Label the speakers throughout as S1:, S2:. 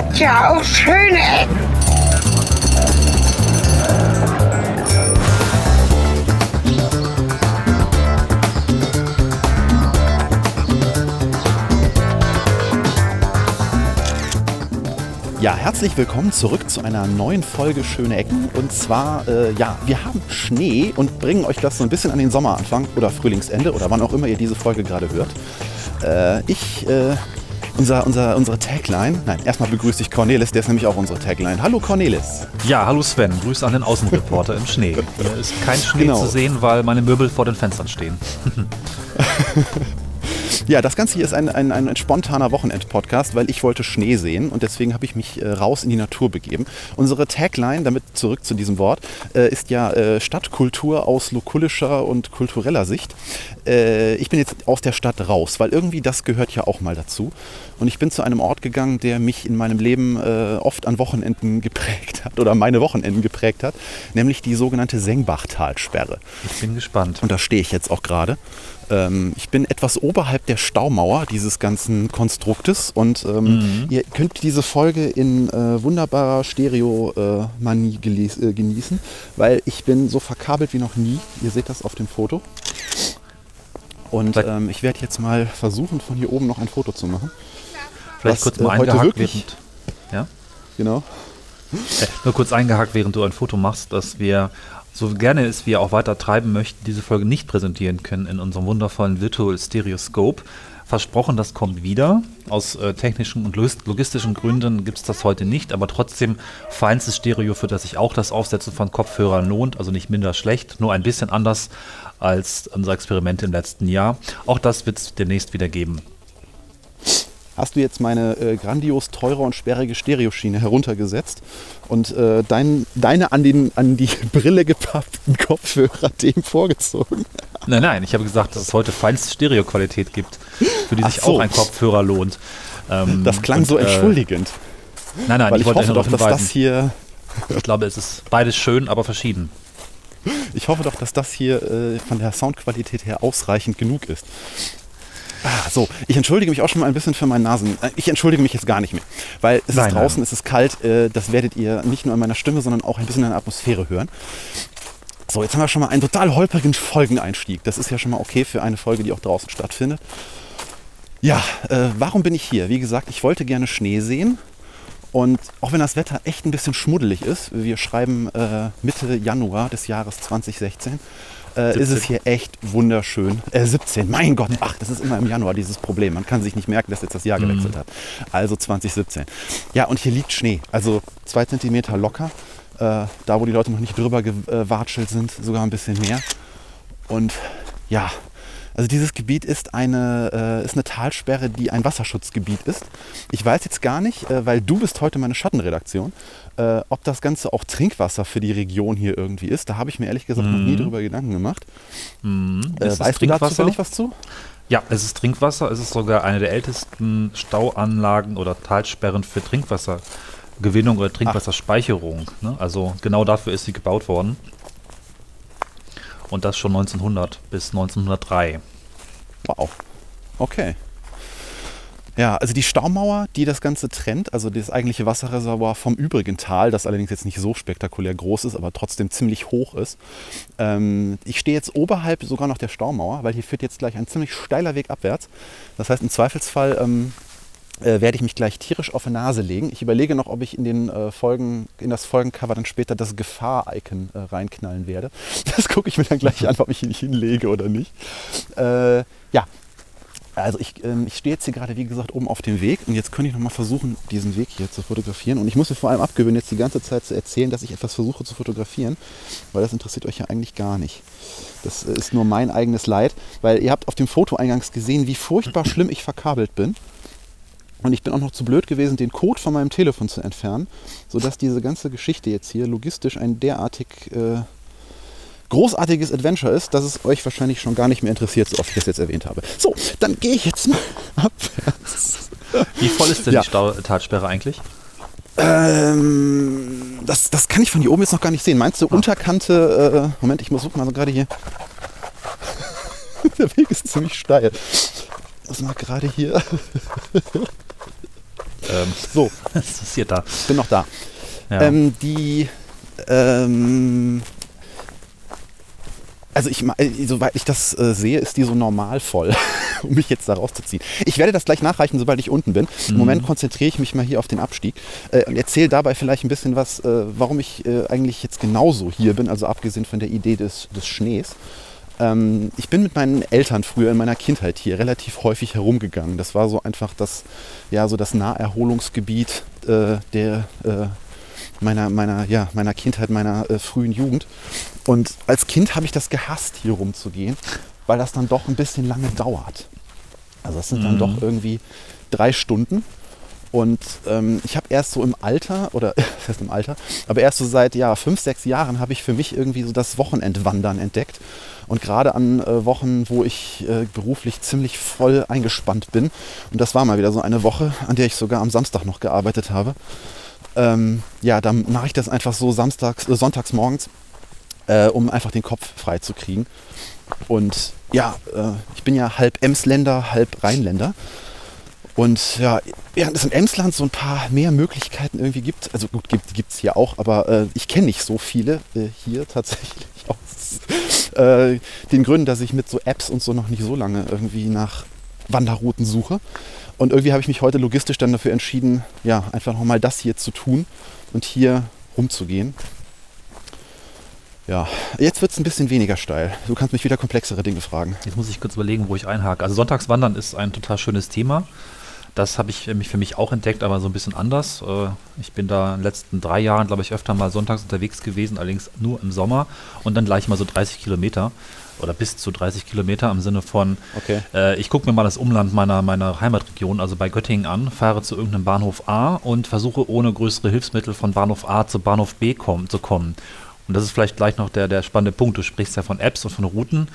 S1: hat ja auch schöne Ecken.
S2: Ja, herzlich willkommen zurück zu einer neuen Folge Schöne Ecken. Und zwar, äh, ja, wir haben Schnee und bringen euch das so ein bisschen an den Sommeranfang oder Frühlingsende oder wann auch immer ihr diese Folge gerade hört. Äh, ich, äh, unser, unser, unsere Tagline, nein, erstmal begrüße ich Cornelis, der ist nämlich auch unsere Tagline. Hallo Cornelis.
S3: Ja, hallo Sven, Grüße an den Außenreporter im Schnee. Hier ist kein Schnee genau. zu sehen, weil meine Möbel vor den Fenstern stehen.
S2: Ja, das Ganze hier ist ein, ein, ein spontaner Wochenend-Podcast, weil ich wollte Schnee sehen und deswegen habe ich mich äh, raus in die Natur begeben. Unsere Tagline, damit zurück zu diesem Wort, äh, ist ja äh, Stadtkultur aus lokulischer und kultureller Sicht. Äh, ich bin jetzt aus der Stadt raus, weil irgendwie das gehört ja auch mal dazu. Und ich bin zu einem Ort gegangen, der mich in meinem Leben äh, oft an Wochenenden geprägt hat oder meine Wochenenden geprägt hat, nämlich die sogenannte Sengbachtalsperre.
S3: Ich bin gespannt.
S2: Und da stehe ich jetzt auch gerade. Ähm, ich bin etwas oberhalb der Staumauer dieses ganzen Konstruktes und ähm, mhm. ihr könnt diese Folge in äh, wunderbarer Stereo-Manie äh, genießen, weil ich bin so verkabelt wie noch nie. Ihr seht das auf dem Foto. Und ähm, ich werde jetzt mal versuchen, von hier oben noch ein Foto zu machen.
S3: Vielleicht was, kurz mal äh, eingehakt, während,
S2: ja? Genau.
S3: Äh, nur kurz eingehakt, während du ein Foto machst, dass wir so gerne es wir auch weiter treiben möchten, diese Folge nicht präsentieren können in unserem wundervollen Virtual Stereoscope. Versprochen, das kommt wieder. Aus äh, technischen und logistischen Gründen gibt es das heute nicht, aber trotzdem feinstes Stereo, für das sich auch das Aufsetzen von Kopfhörern lohnt, also nicht minder schlecht, nur ein bisschen anders als unser Experiment im letzten Jahr. Auch das wird es demnächst wieder geben
S2: hast du jetzt meine äh, grandios teure und sperrige Stereoschiene heruntergesetzt und äh, dein, deine an, den, an die Brille gepappten Kopfhörer dem vorgezogen.
S3: Nein, nein, ich habe gesagt, dass es heute feinste Stereoqualität gibt, für die sich so. auch ein Kopfhörer lohnt.
S2: Ähm, das klang und, so äh, entschuldigend.
S3: Nein, nein,
S2: Weil ich, ich hoffe doch, dass das hier...
S3: Ich glaube, es ist beides schön, aber verschieden.
S2: Ich hoffe doch, dass das hier äh, von der Soundqualität her ausreichend genug ist. Ah, so, ich entschuldige mich auch schon mal ein bisschen für meinen Nasen. Äh, ich entschuldige mich jetzt gar nicht mehr, weil es nein, ist draußen, nein. es ist kalt. Äh, das werdet ihr nicht nur an meiner Stimme, sondern auch ein bisschen in der Atmosphäre hören. So, jetzt haben wir schon mal einen total holprigen Folgeneinstieg. Das ist ja schon mal okay für eine Folge, die auch draußen stattfindet. Ja, äh, warum bin ich hier? Wie gesagt, ich wollte gerne Schnee sehen. Und auch wenn das Wetter echt ein bisschen schmuddelig ist, wir schreiben äh, Mitte Januar des Jahres 2016, äh, ist es hier echt wunderschön. Äh, 17, mein Gott, ach, das ist immer im Januar dieses Problem. Man kann sich nicht merken, dass jetzt das Jahr mhm. gewechselt hat. Also 2017. Ja, und hier liegt Schnee, also zwei Zentimeter locker. Äh, da, wo die Leute noch nicht drüber gewatschelt sind, sogar ein bisschen mehr. Und ja, also dieses Gebiet ist eine, äh, ist eine Talsperre, die ein Wasserschutzgebiet ist. Ich weiß jetzt gar nicht, äh, weil du bist heute meine Schattenredaktion, äh, ob das Ganze auch Trinkwasser für die Region hier irgendwie ist. Da habe ich mir ehrlich gesagt mhm. noch nie mhm. drüber Gedanken gemacht.
S3: Mhm. Äh, weißt du da zufällig was zu? Ja, es ist Trinkwasser. Es ist sogar eine der ältesten Stauanlagen oder Talsperren für Trinkwassergewinnung oder Trinkwasserspeicherung. Ne? Also genau dafür ist sie gebaut worden. Und das schon 1900 bis 1903.
S2: Wow. Okay. Ja, also die Staumauer, die das Ganze trennt, also das eigentliche Wasserreservoir vom übrigen Tal, das allerdings jetzt nicht so spektakulär groß ist, aber trotzdem ziemlich hoch ist. Ähm, ich stehe jetzt oberhalb sogar noch der Staumauer, weil hier führt jetzt gleich ein ziemlich steiler Weg abwärts. Das heißt, im Zweifelsfall ähm, äh, werde ich mich gleich tierisch auf die Nase legen. Ich überlege noch, ob ich in den äh, Folgen, in das Folgencover dann später das Gefahr-Icon äh, reinknallen werde. Das gucke ich mir dann gleich an, ob ich ihn hinlege oder nicht. Äh, ja, also ich, ähm, ich stehe jetzt hier gerade, wie gesagt, oben auf dem Weg und jetzt könnte ich noch mal versuchen, diesen Weg hier zu fotografieren. Und ich muss mir vor allem abgewöhnen, jetzt die ganze Zeit zu erzählen, dass ich etwas versuche zu fotografieren, weil das interessiert euch ja eigentlich gar nicht. Das äh, ist nur mein eigenes Leid, weil ihr habt auf dem Foto eingangs gesehen, wie furchtbar schlimm ich verkabelt bin. Und ich bin auch noch zu blöd gewesen, den Code von meinem Telefon zu entfernen, sodass diese ganze Geschichte jetzt hier logistisch ein derartig äh, großartiges Adventure ist, dass es euch wahrscheinlich schon gar nicht mehr interessiert, so oft ich das jetzt erwähnt habe. So, dann gehe ich jetzt mal abwärts.
S3: Wie voll ist denn ja. die Talsperre eigentlich?
S2: Ähm, das, das kann ich von hier oben jetzt noch gar nicht sehen. Meinst du ah. Unterkante? Äh, Moment, ich muss suchen, also gerade hier. Der Weg ist ziemlich steil. Ich muss mal gerade hier.
S3: Ähm,
S2: So,
S3: was ist hier da?
S2: bin noch da.
S3: Ja.
S2: Ähm, die, ähm, also ich, äh, soweit ich das äh, sehe, ist die so normal voll, um mich jetzt da rauszuziehen. Ich werde das gleich nachreichen, sobald ich unten bin. Im Moment konzentriere ich mich mal hier auf den Abstieg äh, und erzähle dabei vielleicht ein bisschen was, äh, warum ich äh, eigentlich jetzt genauso hier bin, also abgesehen von der Idee des, des Schnees. Ähm, ich bin mit meinen Eltern früher in meiner Kindheit hier relativ häufig herumgegangen. Das war so einfach das, ja, so das Naherholungsgebiet äh, der, äh, meiner, meiner, ja, meiner Kindheit, meiner äh, frühen Jugend. Und als Kind habe ich das gehasst, hier rumzugehen, weil das dann doch ein bisschen lange dauert. Also das sind dann doch irgendwie drei Stunden. Und ähm, ich habe erst so im Alter, oder das heißt im Alter, aber erst so seit ja, fünf, sechs Jahren habe ich für mich irgendwie so das Wochenendwandern entdeckt. Und gerade an äh, Wochen, wo ich äh, beruflich ziemlich voll eingespannt bin, und das war mal wieder so eine Woche, an der ich sogar am Samstag noch gearbeitet habe, ähm, ja, dann mache ich das einfach so samstags, äh, sonntags morgens, äh, um einfach den Kopf frei zu kriegen. Und ja, äh, ich bin ja halb Emsländer, halb Rheinländer. Und ja, während es in Emsland so ein paar mehr Möglichkeiten irgendwie gibt, also gut, gibt es hier auch, aber äh, ich kenne nicht so viele äh, hier tatsächlich aus äh, den Gründen, dass ich mit so Apps und so noch nicht so lange irgendwie nach Wanderrouten suche. Und irgendwie habe ich mich heute logistisch dann dafür entschieden, ja, einfach nochmal das hier zu tun und hier rumzugehen. Ja, jetzt wird es ein bisschen weniger steil. Du kannst mich wieder komplexere Dinge fragen.
S3: Jetzt muss ich kurz überlegen, wo ich einhake. Also Sonntagswandern ist ein total schönes Thema. Das habe ich mich für mich auch entdeckt, aber so ein bisschen anders. Äh, Ich bin da in den letzten drei Jahren, glaube ich, öfter mal sonntags unterwegs gewesen, allerdings nur im Sommer und dann gleich mal so 30 Kilometer oder bis zu 30 Kilometer im Sinne von,
S2: Okay.
S3: äh, ich gucke mir mal das Umland meiner, meiner Heimatregion, also bei Göttingen an, fahre zu irgendeinem Bahnhof A und versuche ohne größere Hilfsmittel von Bahnhof A zu Bahnhof B kommen, zu kommen. Und das ist vielleicht gleich noch der, der spannende Punkt. Du sprichst ja von Apps und von Routen.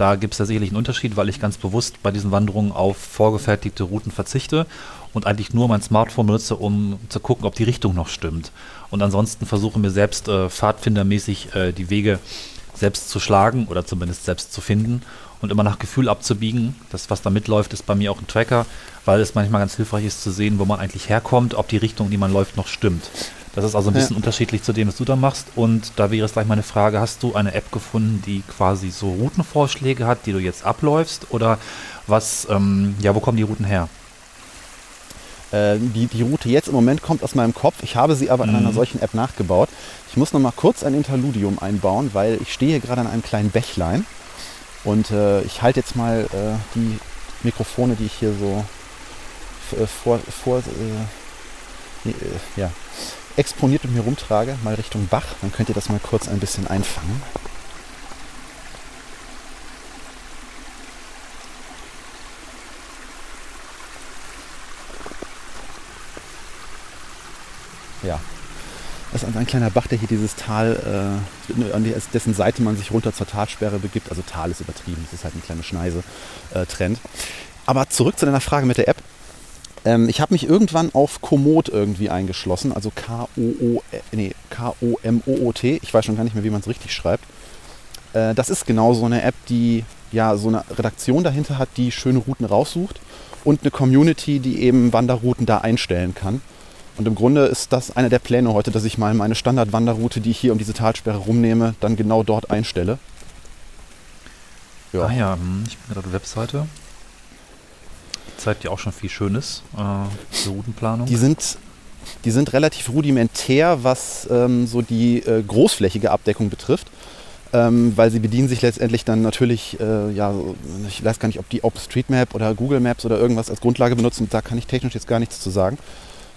S3: Da gibt es ja sicherlich einen Unterschied, weil ich ganz bewusst bei diesen Wanderungen auf vorgefertigte Routen verzichte und eigentlich nur mein Smartphone benutze, um zu gucken, ob die Richtung noch stimmt. Und ansonsten versuche mir selbst äh, pfadfindermäßig äh, die Wege selbst zu schlagen oder zumindest selbst zu finden und immer nach Gefühl abzubiegen. Das, was da mitläuft, ist bei mir auch ein Tracker, weil es manchmal ganz hilfreich ist zu sehen, wo man eigentlich herkommt, ob die Richtung, die man läuft, noch stimmt. Das ist also ein
S2: Ja.
S3: bisschen unterschiedlich zu dem, was du da machst. Und da wäre es gleich meine Frage, hast du eine App gefunden, die quasi so Routenvorschläge hat, die du jetzt abläufst? Oder was, ähm, ja, wo kommen die Routen her?
S2: Äh, die, die Route jetzt im Moment kommt aus meinem Kopf. Ich habe sie aber in
S3: Mhm.
S2: einer solchen App nachgebaut. Ich muss noch mal kurz ein Interludium einbauen, weil ich stehe hier gerade an einem kleinen Bächlein. Und äh, ich halte jetzt mal äh, die Mikrofone, die ich hier so äh, vor, vor äh, äh, ja, exponiert mit mir rumtrage, mal Richtung Bach. Dann könnt ihr das mal kurz ein bisschen einfangen. Ja. Das ist ein kleiner Bach, der hier dieses Tal, äh, an dessen Seite man sich runter zur Talsperre begibt. Also Tal ist übertrieben, es ist halt eine kleine Schneise, äh, trennt. Aber zurück zu deiner Frage mit der App. Ähm, ich habe mich irgendwann auf Komoot irgendwie eingeschlossen, also K-O-O, äh, nee, K-O-M-O-O-T. Ich weiß schon gar nicht mehr, wie man es richtig schreibt. Äh, das ist genau so eine App, die ja so eine Redaktion dahinter hat, die schöne Routen raussucht und eine Community, die eben Wanderrouten da einstellen kann. Und im Grunde ist das einer der Pläne heute, dass ich mal meine Standardwanderroute, die ich hier um diese Talsperre rumnehme, dann genau dort einstelle. Ja.
S3: Ah ja, hm, ich bin gerade Webseite. Zeigt ja auch schon viel Schönes. Äh, zur Routenplanung.
S2: Die sind, die sind relativ rudimentär, was ähm, so die äh, großflächige Abdeckung betrifft. Ähm, weil sie bedienen sich letztendlich dann natürlich, äh, ja, ich weiß gar nicht, ob die OpenStreetMap oder Google Maps oder irgendwas als Grundlage benutzen, da kann ich technisch jetzt gar nichts zu sagen.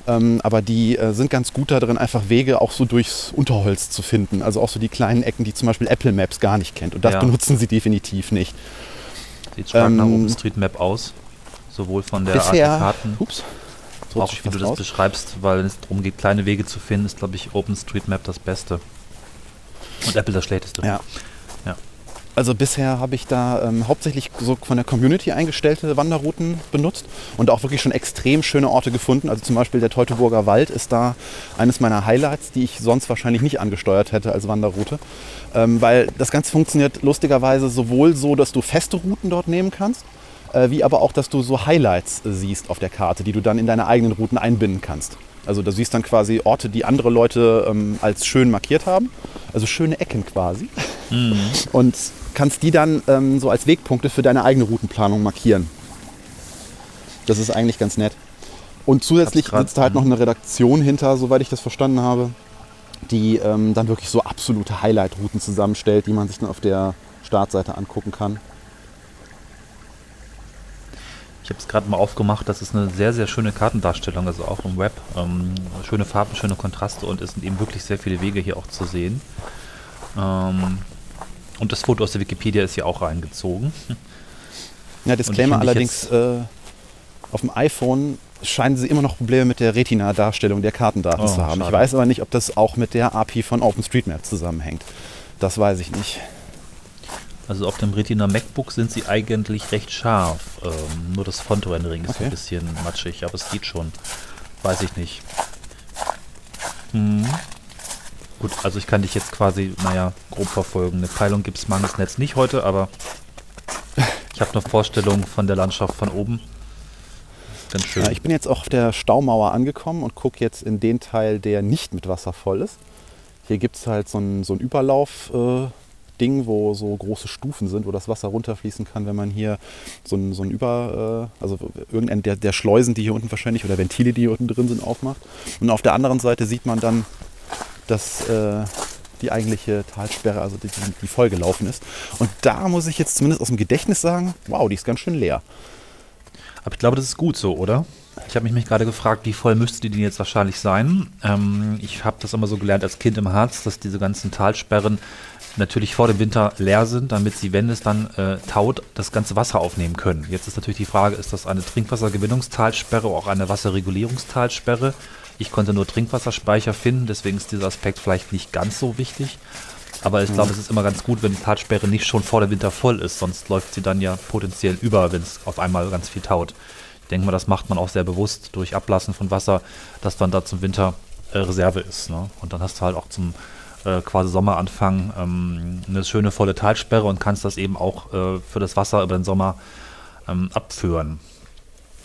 S2: Ähm, aber die äh, sind ganz gut darin, einfach Wege auch so durchs Unterholz zu finden. Also auch so die kleinen Ecken, die zum Beispiel Apple Maps gar nicht kennt. Und das
S3: Ja.
S2: benutzen sie definitiv nicht.
S3: Sieht stark nach
S2: ähm,
S3: OpenStreetMap aus. Sowohl von der Art
S2: Bisher,
S3: der Karten,
S2: ups, so
S3: auch wie du das
S2: raus.
S3: beschreibst, weil wenn es darum geht, kleine Wege zu finden, ist, glaube ich, OpenStreetMap das Beste. Und Apple das schlechteste.
S2: Ja.
S3: Ja.
S2: Also bisher habe ich da ähm, hauptsächlich so von der Community eingestellte Wanderrouten benutzt und auch wirklich schon extrem schöne Orte gefunden. Also zum Beispiel der Teutoburger Wald ist da eines meiner Highlights, die ich sonst wahrscheinlich nicht angesteuert hätte als Wanderroute. Ähm, weil das Ganze funktioniert lustigerweise sowohl so, dass du feste Routen dort nehmen kannst, wie aber auch, dass du so Highlights äh, siehst auf der Karte, die du dann in deine eigenen Routen einbinden kannst. Also du siehst dann quasi Orte, die andere Leute ähm, als schön markiert haben, also schöne Ecken quasi. Und kannst die dann ähm, so als Wegpunkte für deine eigene Routenplanung markieren. Das ist eigentlich ganz nett. Und zusätzlich
S3: grad-
S2: sitzt da halt noch eine Redaktion hinter, soweit ich das verstanden habe, die ähm, dann wirklich so absolute Highlight-Routen zusammenstellt, die man sich dann auf der Startseite angucken kann.
S3: Ich habe es gerade mal aufgemacht, das ist eine sehr, sehr schöne Kartendarstellung, also auch im Web. Ähm, schöne Farben, schöne Kontraste und es sind eben wirklich sehr viele Wege hier auch zu sehen. Ähm, und das Foto aus der Wikipedia ist hier auch reingezogen.
S2: Ja, Disclaimer
S3: ich
S2: allerdings, äh, auf dem iPhone scheinen sie immer noch Probleme mit der Retina-Darstellung der Kartendaten
S3: Oh,
S2: zu haben. Ich
S3: schade.
S2: weiß aber nicht, ob das auch mit der API von OpenStreetMap zusammenhängt. Das weiß ich nicht.
S3: Also auf dem Retina MacBook sind sie eigentlich recht scharf. Ähm, nur das Font-Rendering ist
S2: Okay.
S3: ein bisschen matschig, aber es geht schon. Weiß ich nicht. Hm. Gut, also ich kann dich jetzt quasi, naja, grob verfolgen. Eine Peilung gibt es mangels Netz nicht heute, aber ich habe eine Vorstellung von der Landschaft von oben. Ganz schön.
S2: Ja, ich bin jetzt auch auf der Staumauer angekommen und gucke jetzt in den Teil, der nicht mit Wasser voll ist. Hier gibt es halt so ein, so ein Überlauf-Ding, wo so große Stufen sind, wo das Wasser runterfließen kann, wenn man hier so ein, so ein Über, äh, also irgendein der, der Schleusen, die hier unten wahrscheinlich oder Ventile, die hier unten drin sind, aufmacht. Und auf der anderen Seite sieht man dann, dass äh, die eigentliche Talsperre, also die, die vollgelaufen ist. Und da muss ich jetzt zumindest aus dem Gedächtnis sagen, wow, die ist ganz schön leer.
S3: Aber ich glaube, das ist gut so, oder? Ich habe mich, gerade gefragt, wie voll müsste die denn jetzt wahrscheinlich sein? Ähm, ich habe das immer so gelernt als Kind im Harz, dass diese ganzen Talsperren natürlich vor dem Winter leer sind, damit sie, wenn es dann äh, taut, das ganze Wasser aufnehmen können. Jetzt ist natürlich die Frage, ist das eine Trinkwassergewinnungstalsperre oder auch eine Wasserregulierungstalsperre? Ich konnte nur Trinkwasserspeicher finden, deswegen ist dieser Aspekt vielleicht nicht ganz so wichtig. Aber ich glaube, es ist immer ganz gut, wenn die Talsperre nicht schon vor dem Winter voll ist, sonst läuft sie dann ja potenziell über, wenn es auf einmal ganz viel taut. Ich denke mal, das macht man auch sehr bewusst durch Ablassen von Wasser, dass dann da zum Winter äh, Reserve ist. Ne? Und dann hast du halt auch zum äh, quasi Sommeranfang ähm, eine schöne volle Talsperre und kannst das eben auch äh, für das Wasser über den Sommer ähm, abführen.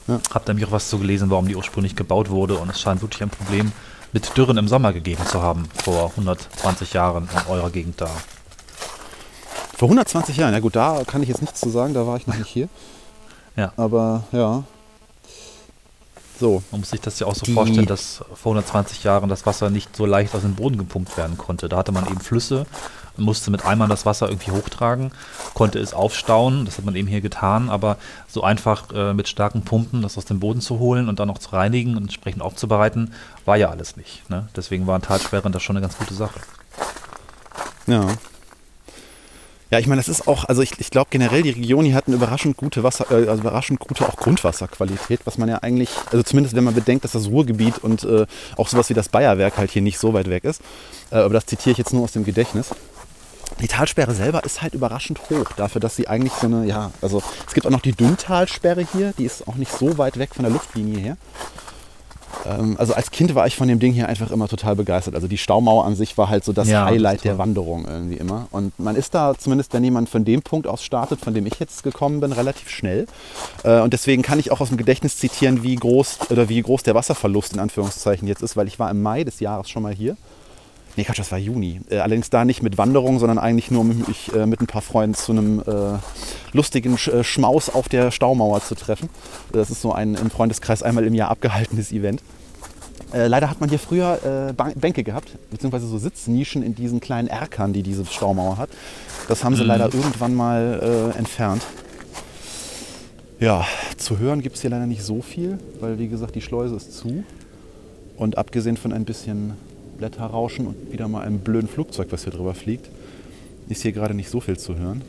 S2: Ja.
S3: Hab nämlich auch was zu gelesen, warum die ursprünglich gebaut wurde und es scheint wirklich ein Problem mit Dürren im Sommer gegeben zu haben, vor 120 Jahren in eurer Gegend da.
S2: Vor 120 Jahren, ja gut, da kann ich jetzt nichts zu sagen, da war ich noch nicht hier.
S3: Ja.
S2: Aber ja. So,
S3: Man muss sich das ja auch so
S2: Die-
S3: vorstellen, dass vor 120 Jahren das Wasser nicht so leicht aus dem Boden gepumpt werden konnte. Da hatte man eben Flüsse, musste mit Eimern das Wasser irgendwie hochtragen, konnte es aufstauen, das hat man eben hier getan, aber so einfach äh, mit starken Pumpen das aus dem Boden zu holen und dann noch zu reinigen und entsprechend aufzubereiten, war ja alles nicht. Ne? Deswegen waren Talsperren das schon eine ganz gute Sache.
S2: ja. Ja, ich meine, das ist auch, also ich, ich glaube generell, die Region hier hat eine überraschend gute Wasser, äh, also überraschend gute auch Grundwasserqualität, was man ja eigentlich, also zumindest wenn man bedenkt, dass das Ruhrgebiet und äh, auch sowas wie das Bayerwerk halt hier nicht so weit weg ist. Äh, aber das zitiere ich jetzt nur aus dem Gedächtnis. Die Talsperre selber ist halt überraschend hoch, dafür, dass sie eigentlich so eine, ja, also es gibt auch noch die Dünntalsperre hier, die ist auch nicht so weit weg von der Luftlinie her. Ähm, also als Kind war ich von dem Ding hier einfach immer total begeistert. Also die Staumauer an sich war halt so das
S3: Ja,
S2: Highlight der Wanderung irgendwie immer. Und man ist da, zumindest wenn jemand von dem Punkt aus startet, von dem ich jetzt gekommen bin, relativ schnell. Äh, und deswegen kann ich auch aus dem Gedächtnis zitieren, wie groß oder wie groß der Wasserverlust in Anführungszeichen jetzt ist, weil ich war im Mai des Jahres schon mal hier. Nee, Quatsch, das war Juni. Äh, allerdings da nicht mit Wanderung, sondern eigentlich nur, um mich äh, mit ein paar Freunden zu einem äh, lustigen Sch äh, Schmaus auf der Staumauer zu treffen. Das ist so ein im Freundeskreis einmal im Jahr abgehaltenes Event. Äh, leider hat man hier früher äh, Bänke gehabt, beziehungsweise so Sitznischen in diesen kleinen Erkern, die diese Staumauer hat. Das haben sie leider irgendwann mal entfernt. Ja, zu hören gibt es hier leider nicht so viel, weil wie gesagt die Schleuse ist zu. Und abgesehen von ein bisschen Blätterrauschen und wieder mal einem blöden Flugzeug, was hier drüber fliegt, ist hier gerade nicht so viel zu hören.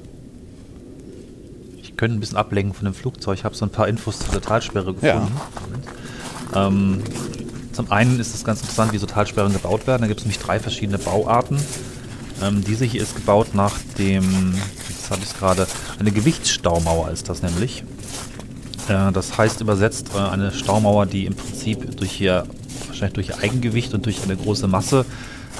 S3: Ich könnte ein bisschen ablenken von dem Flugzeug. Ich habe so ein paar Infos zu der Talsperre
S2: Ja.
S3: gefunden. Ähm, zum einen ist es ganz interessant, wie so Talsperren gebaut werden. Da gibt es nämlich drei verschiedene Bauarten. Ähm, diese hier ist gebaut nach dem, jetzt habe ich es gerade, eine Gewichtsstaumauer ist das nämlich. Äh, das heißt übersetzt äh, eine Staumauer, die im Prinzip durch ihr, wahrscheinlich durch Eigengewicht und durch eine große Masse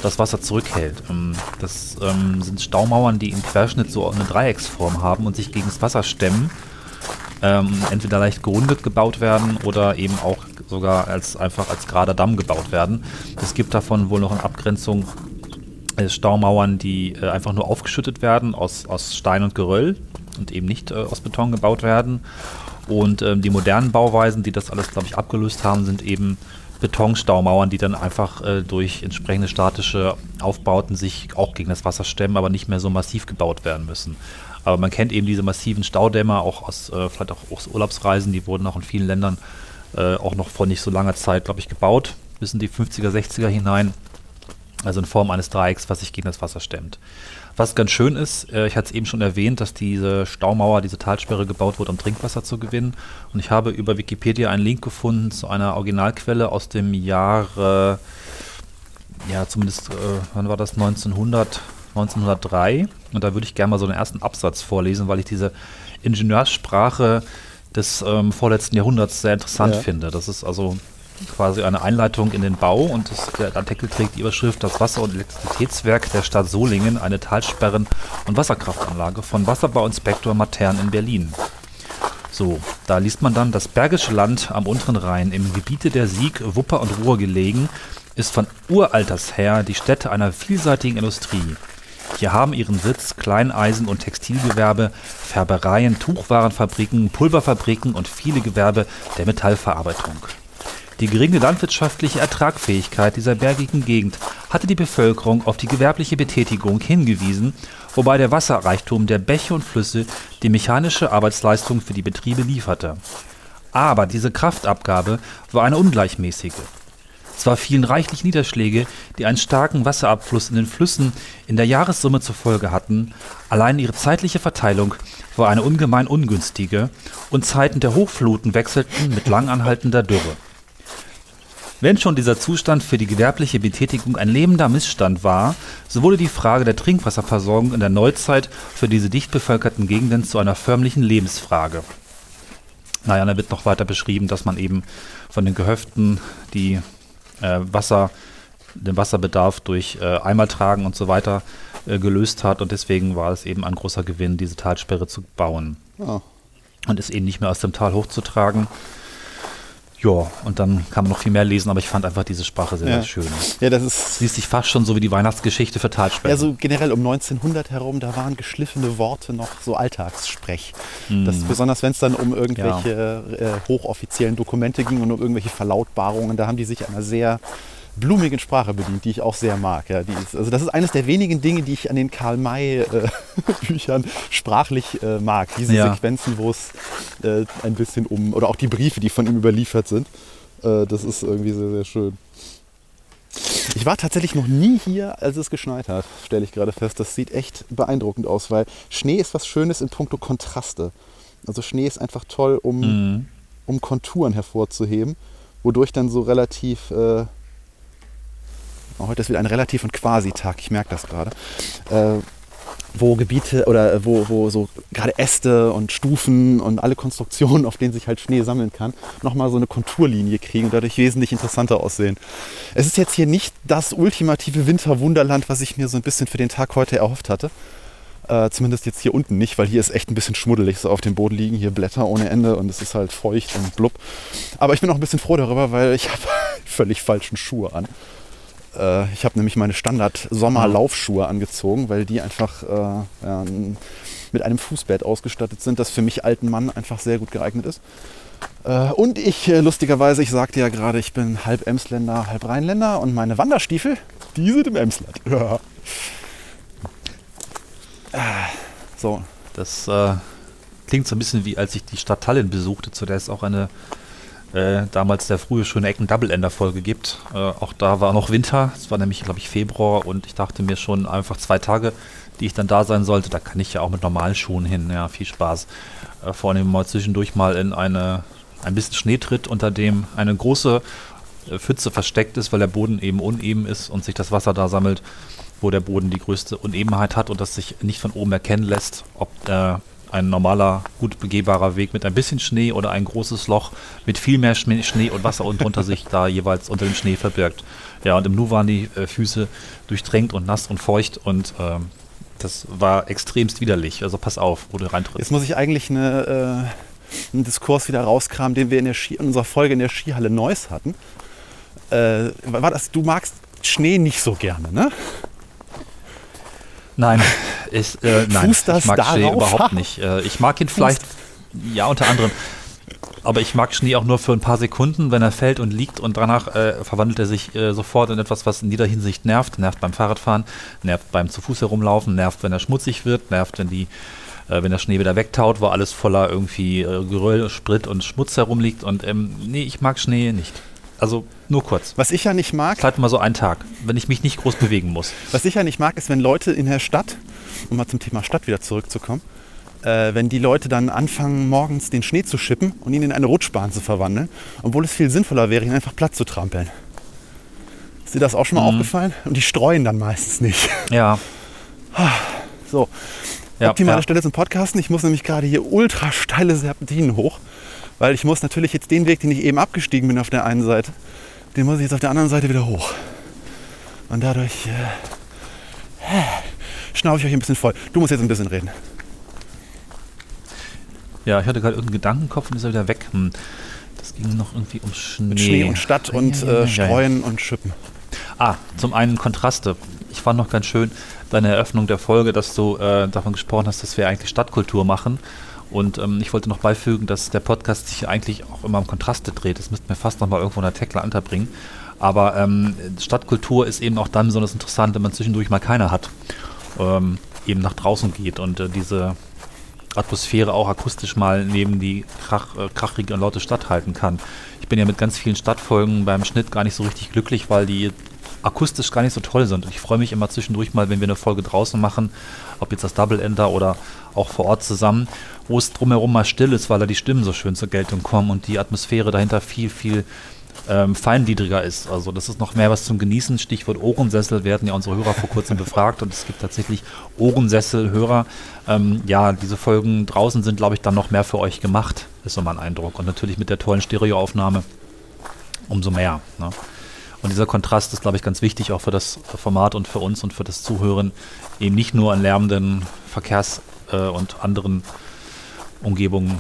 S3: das Wasser zurückhält. Ähm, das ähm, sind Staumauern, die im Querschnitt so eine Dreiecksform haben und sich gegen das Wasser stemmen. ähm, entweder leicht gerundet gebaut werden oder eben auch sogar als einfach als gerader Damm gebaut werden. Es gibt davon wohl noch in Abgrenzung äh, Staumauern, die äh, einfach nur aufgeschüttet werden aus, aus Stein und Geröll und eben nicht äh, aus Beton gebaut werden. Und ähm, die modernen Bauweisen, die das alles, glaube ich, abgelöst haben, sind eben Betonstaumauern, die dann einfach äh, durch entsprechende statische Aufbauten sich auch gegen das Wasser stemmen, aber nicht mehr so massiv gebaut werden müssen. Aber man kennt eben diese massiven Staudämme auch aus äh, vielleicht auch aus Urlaubsreisen, die wurden auch in vielen Ländern äh, auch noch vor nicht so langer Zeit, glaube ich, gebaut, bis in die 50er, 60er hinein. Also in Form eines Dreiecks, was sich gegen das Wasser stemmt. Was ganz schön ist, äh, ich hatte es eben schon erwähnt, dass diese Staumauer, diese Talsperre gebaut wurde, um Trinkwasser zu gewinnen. Und ich habe über Wikipedia einen Link gefunden zu einer Originalquelle aus dem Jahre, ja, zumindest, äh, wann war das? 1900, 1903. Und da würde ich gerne mal so einen ersten Absatz vorlesen, weil ich diese Ingenieurssprache des ähm, vorletzten Jahrhunderts sehr interessant
S2: Ja.
S3: finde. Das ist also quasi eine Einleitung in den Bau und das, der Artikel trägt die Überschrift Das Wasser- und Elektrizitätswerk der Stadt Solingen, eine Talsperren- und Wasserkraftanlage von Wasserbauinspektor Matern in Berlin. So, da liest man dann, das Bergische Land am unteren Rhein im Gebiete der Sieg, Wupper und Ruhr gelegen, ist von Uralters her die Stätte einer vielseitigen Industrie. Hier haben ihren Sitz Kleineisen- und Textilgewerbe, Färbereien, Tuchwarenfabriken, Pulverfabriken und viele Gewerbe der Metallverarbeitung. Die geringe landwirtschaftliche Ertragfähigkeit dieser bergigen Gegend hatte die Bevölkerung auf die gewerbliche Betätigung hingewiesen, wobei der Wasserreichtum der Bäche und Flüsse die mechanische Arbeitsleistung für die Betriebe lieferte. Aber diese Kraftabgabe war eine ungleichmäßige. Zwar fielen reichlich Niederschläge, die einen starken Wasserabfluss in den Flüssen in der Jahressumme zur Folge hatten, allein ihre zeitliche Verteilung war eine ungemein ungünstige und Zeiten der Hochfluten wechselten mit lang anhaltender Dürre. Wenn schon dieser Zustand für die gewerbliche Betätigung ein lebender Missstand war, so wurde die Frage der Trinkwasserversorgung in der Neuzeit für diese dicht bevölkerten Gegenden zu einer förmlichen Lebensfrage. Naja, da wird noch weiter beschrieben, dass man eben von den Gehöften die äh, Wasser, den Wasserbedarf durch äh, Eimertragen und so weiter äh, gelöst hat und deswegen war es eben ein großer Gewinn, diese Talsperre zu bauen
S2: Ah,
S3: und es eben nicht mehr aus dem Tal hochzutragen. Ja, und dann kann man noch viel mehr lesen, aber ich fand einfach diese Sprache sehr,
S2: Ja.
S3: sehr schön.
S2: ja, das ist
S3: Liest sich fast schon so wie die Weihnachtsgeschichte für Talsperren.
S2: Ja, so generell um 1900 herum, da waren geschliffene Worte noch so Alltagssprech. Das, besonders wenn es dann um irgendwelche äh, hochoffiziellen Dokumente ging und um irgendwelche Verlautbarungen, da haben die sich einer sehr blumigen Sprache bedient, die ich auch sehr mag. Ja, die ist, also das ist eines der wenigen Dinge, die ich an den Karl-May-Büchern sprachlich äh, mag. Diese
S3: Ja.
S2: Sequenzen, wo es äh, ein bisschen um, oder auch die Briefe, die von ihm überliefert sind. Äh, das ist irgendwie sehr, sehr schön. Ich war tatsächlich noch nie hier, als es geschneit hat, stelle ich gerade fest. Das sieht echt beeindruckend aus, weil Schnee ist was Schönes in puncto Kontraste. Also Schnee ist einfach toll, um,
S3: Mhm.
S2: um Konturen hervorzuheben, wodurch dann so relativ... Heute ist wieder ein Relativ- und Quasi-Tag, ich merke das gerade. Äh, wo Gebiete oder äh, wo, wo so gerade Äste und Stufen und alle Konstruktionen, auf denen sich halt Schnee sammeln kann, nochmal so eine Konturlinie kriegen und dadurch wesentlich interessanter aussehen. Es ist jetzt hier nicht das ultimative Winterwunderland, was ich mir so ein bisschen für den Tag heute erhofft hatte. Äh, zumindest jetzt hier unten nicht, weil hier ist echt ein bisschen schmuddelig. So auf dem Boden liegen hier Blätter ohne Ende und es ist halt feucht und blub. Aber ich bin auch ein bisschen froh darüber, weil ich habe völlig falschen Schuhe an. Äh, ich habe nämlich meine Standard-Sommerlaufschuhe angezogen, weil die einfach äh, ja, mit einem Fußbett ausgestattet sind, das für mich alten Mann einfach sehr gut geeignet ist. Äh, und ich, äh, lustigerweise, ich sagte ja gerade, ich bin halb Emsländer, halb Rheinländer und meine Wanderstiefel, die sind im Emsland. Ja. So,
S3: Das äh, klingt so ein bisschen wie, als ich die Stadt Tallinn besuchte, zu der es auch eine äh, damals der frühe schöne Ecken Double Ender Folge gibt. Äh, auch da war noch Winter, es war nämlich, glaube ich, Februar und ich dachte mir schon einfach zwei Tage, die ich dann da sein sollte, da kann ich ja auch mit normalen Schuhen hin. Ja, viel Spaß. Äh, vor allem mal zwischendurch mal in eine, ein bisschen Schnee tritt, unter dem eine große äh, Pfütze versteckt ist, weil der Boden eben uneben ist und sich das Wasser da sammelt, wo der Boden die größte Unebenheit hat und das sich nicht von oben erkennen lässt, ob ein normaler, gut begehbarer Weg mit ein bisschen Schnee oder ein großes Loch mit viel mehr Schnee, und Wasser unten drunter sich da jeweils unter dem Schnee verbirgt. Ja, und im Nu waren die äh, Füße durchtränkt und nass und feucht und ähm, das war extremst widerlich. Also pass auf, wo du reintrittst.
S2: jetzt muss ich eigentlich eine, äh, einen Diskurs wieder rauskram, den wir in, der Ski, in unserer Folge in der Skihalle Neuss hatten. Äh, war das, du magst Schnee nicht so gerne, ne?
S3: Nein, ich, äh, nein, ich mag? Schnee überhaupt nicht. Äh, ich mag ihn vielleicht, ja, unter anderem. Aber ich mag Schnee auch nur für ein paar Sekunden, wenn er fällt und liegt und danach äh, verwandelt er sich äh, sofort in etwas, was in jeder Hinsicht nervt. Nervt beim Fahrradfahren, nervt beim zu Fuß herumlaufen, nervt, wenn er schmutzig wird, nervt, wenn die äh, wenn der Schnee wieder wegtaut, wo alles voller irgendwie äh, Geröll, Sprit und Schmutz herumliegt. Und ähm, nee, ich mag Schnee nicht. Also nur kurz.
S2: Was ich ja nicht mag,
S3: Vielleicht mal so einen Tag, wenn ich mich nicht groß bewegen muss.
S2: was ich ja nicht mag, ist, wenn Leute in der Stadt, um mal zum Thema Stadt wieder zurückzukommen, äh, wenn die Leute dann anfangen, morgens den Schnee zu schippen und ihn in eine Rutschbahn zu verwandeln, obwohl es viel sinnvoller wäre, ihn einfach platt zu trampeln. Ist dir das auch schon mal aufgefallen? Und die streuen dann meistens nicht.
S3: Ja,
S2: So,
S3: ja,
S2: optimale
S3: ja.
S2: Stelle zum Podcasten. Ich muss nämlich gerade hier ultra steile Serpentinen hoch, weil ich muss natürlich jetzt den Weg, den ich eben abgestiegen bin auf der einen Seite, den muss ich jetzt auf der anderen Seite wieder hoch. Und dadurch äh, schnaufe ich euch ein bisschen voll. Du musst jetzt ein bisschen reden.
S3: Ja, ich hatte gerade irgendeinen Gedankenkopf und ist er wieder weg. Hm. Das ging noch irgendwie um Schnee.
S2: Mit Schnee und Stadt und
S3: Ja, ja, ja,
S2: äh. Streuen und Schippen.
S3: Ah, zum einen Kontraste. Ich fand noch ganz schön deine Eröffnung der Folge, dass du äh, davon gesprochen hast, dass wir eigentlich Stadtkultur machen. Und ähm, ich wollte noch beifügen, dass der Podcast sich eigentlich auch immer um Kontraste dreht. Das müssten wir fast noch mal irgendwo in der Tekla unterbringen. Aber ähm, Stadtkultur ist eben auch dann besonders interessant, wenn man zwischendurch mal keine hat. Ähm, eben nach draußen geht und äh, diese Atmosphäre auch akustisch mal neben die krach, äh, krachige und laute Stadt halten kann. Ich bin ja mit ganz vielen Stadtfolgen beim Schnitt gar nicht so richtig glücklich, weil die akustisch gar nicht so toll sind. Und ich freue mich immer zwischendurch mal, wenn wir eine Folge draußen machen, ob jetzt das Double Ender oder auch vor Ort zusammen, wo es drumherum mal still ist, weil da die Stimmen so schön zur Geltung kommen und die Atmosphäre dahinter viel, viel ähm, feingliedriger ist. Also das ist noch mehr was zum Genießen. Stichwort Ohrensessel werden ja unsere Hörer vor kurzem befragt und es gibt tatsächlich Ohrensessel-Hörer. Ähm, ja, diese Folgen draußen sind, glaube ich, dann noch mehr für euch gemacht, ist so mein Eindruck. Und natürlich mit der tollen Stereoaufnahme umso mehr. Ne? Und dieser Kontrast ist, glaube ich, ganz wichtig auch für das Format und für uns und für das Zuhören, eben nicht nur an lärmenden Verkehrs- äh, und anderen Umgebungen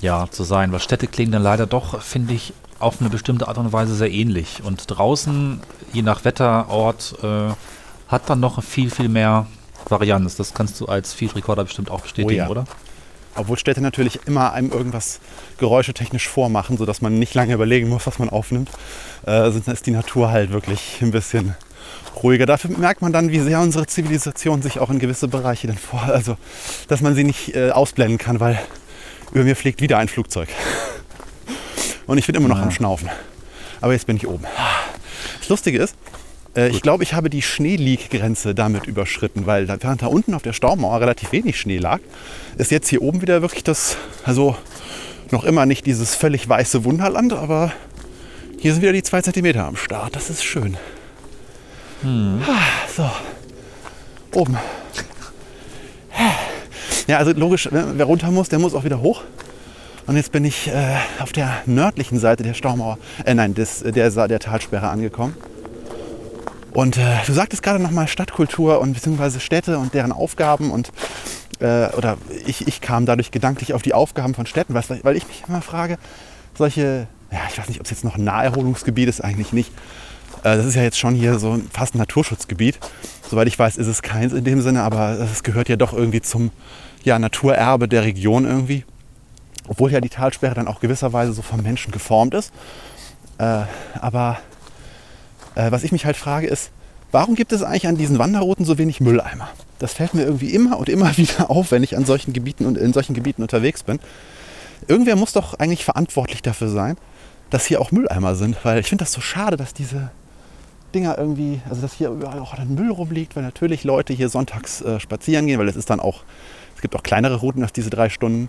S3: ja, zu sein. Weil Städte klingen dann leider doch, finde ich, auf eine bestimmte Art und Weise sehr ähnlich. Und draußen, je nach Wetterort, äh, hat dann noch viel, viel mehr Varianz. Das kannst du als Field Recorder bestimmt auch bestätigen,
S2: ja.
S3: oder?
S2: Obwohl Städte natürlich immer einem irgendwas geräuschetechnisch vormachen, sodass man nicht lange überlegen muss, was man aufnimmt, äh, ist die Natur halt wirklich ein bisschen ruhiger. Dafür merkt man dann, wie sehr unsere Zivilisation sich auch in gewisse Bereiche dann vor, also dass man sie nicht äh, ausblenden kann, weil über mir fliegt wieder ein Flugzeug. Und ich bin immer noch
S3: Ja.
S2: am Schnaufen. Aber jetzt bin ich oben. Das Lustige ist, äh, ich glaube, ich habe die Schneelieg-Grenze damit überschritten, weil während da unten auf der Staumauer relativ wenig Schnee lag, ist jetzt hier oben wieder wirklich das, also noch immer nicht dieses völlig weiße Wunderland, aber hier sind wieder die zwei Zentimeter am Start. Das ist schön. Ah, So, oben. Ja, also logisch, ne, wer runter muss, der muss auch wieder hoch. Und jetzt bin ich äh, auf der nördlichen Seite der Staumauer, äh, nein, des, der, der Talsperre angekommen. Und äh, du sagtest gerade nochmal Stadtkultur und beziehungsweise Städte und deren Aufgaben und äh, oder ich, ich kam dadurch gedanklich auf die Aufgaben von Städten, was, weil ich mich immer frage, solche, ja, ich weiß nicht, ob es jetzt noch ein Naherholungsgebiet ist, eigentlich nicht. Äh, das ist ja jetzt schon hier so fast ein Naturschutzgebiet. Soweit ich weiß, ist es keins in dem Sinne, aber es gehört ja doch irgendwie zum ja, Naturerbe der Region irgendwie. Obwohl ja die Talsperre dann auch gewisserweise so vom Menschen geformt ist. Äh, aber äh, was ich mich halt frage ist, warum gibt es eigentlich an diesen Wanderrouten so wenig Mülleimer? Das fällt mir irgendwie immer und immer wieder auf, wenn ich an solchen Gebieten und in solchen Gebieten unterwegs bin. Irgendwer muss doch eigentlich verantwortlich dafür sein, dass hier auch Mülleimer sind, weil ich finde das so schade, dass diese Dinger irgendwie, also dass hier überall auch dann Müll rumliegt, weil natürlich Leute hier sonntags äh, spazieren gehen, weil es ist dann auch, es gibt auch kleinere Routen als diese drei Stunden.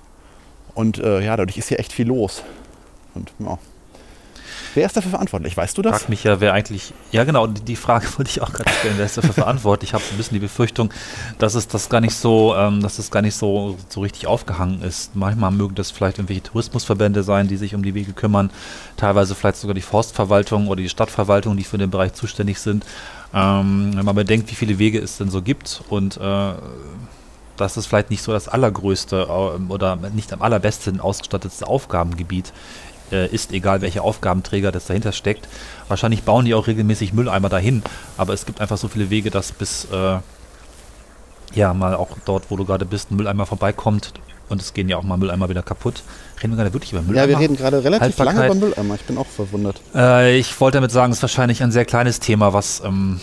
S2: Und äh, ja, dadurch ist hier echt viel los. Und ja. Wer ist dafür verantwortlich? Weißt du das?
S3: frage mich ja, wer eigentlich, ja genau, die Frage wollte ich auch gerade stellen, wer ist dafür verantwortlich? Ich habe so ein bisschen die Befürchtung, dass es das gar nicht so, ähm, dass es gar nicht so, so richtig aufgehangen ist. Manchmal mögen das vielleicht irgendwelche Tourismusverbände sein, die sich um die Wege kümmern, teilweise vielleicht sogar die Forstverwaltung oder die Stadtverwaltung, die für den Bereich zuständig sind. Ähm, wenn man bedenkt, wie viele Wege es denn so gibt und äh, dass es vielleicht nicht so das allergrößte äh, oder nicht am allerbesten ausgestattetste Aufgabengebiet äh, ist, egal welcher Aufgabenträger das dahinter steckt. Wahrscheinlich bauen die auch regelmäßig Mülleimer dahin, aber es gibt einfach so viele Wege, dass bis äh, ja mal auch dort, wo du gerade bist, ein Mülleimer vorbeikommt und es gehen ja auch mal Mülleimer wieder kaputt. Reden wir gerade wirklich über Mülleimer?
S2: Ja, wir reden gerade relativ lange über Mülleimer. Ich bin auch verwundert.
S3: Äh, ich wollte damit sagen, es ist wahrscheinlich ein sehr kleines Thema, was ähm,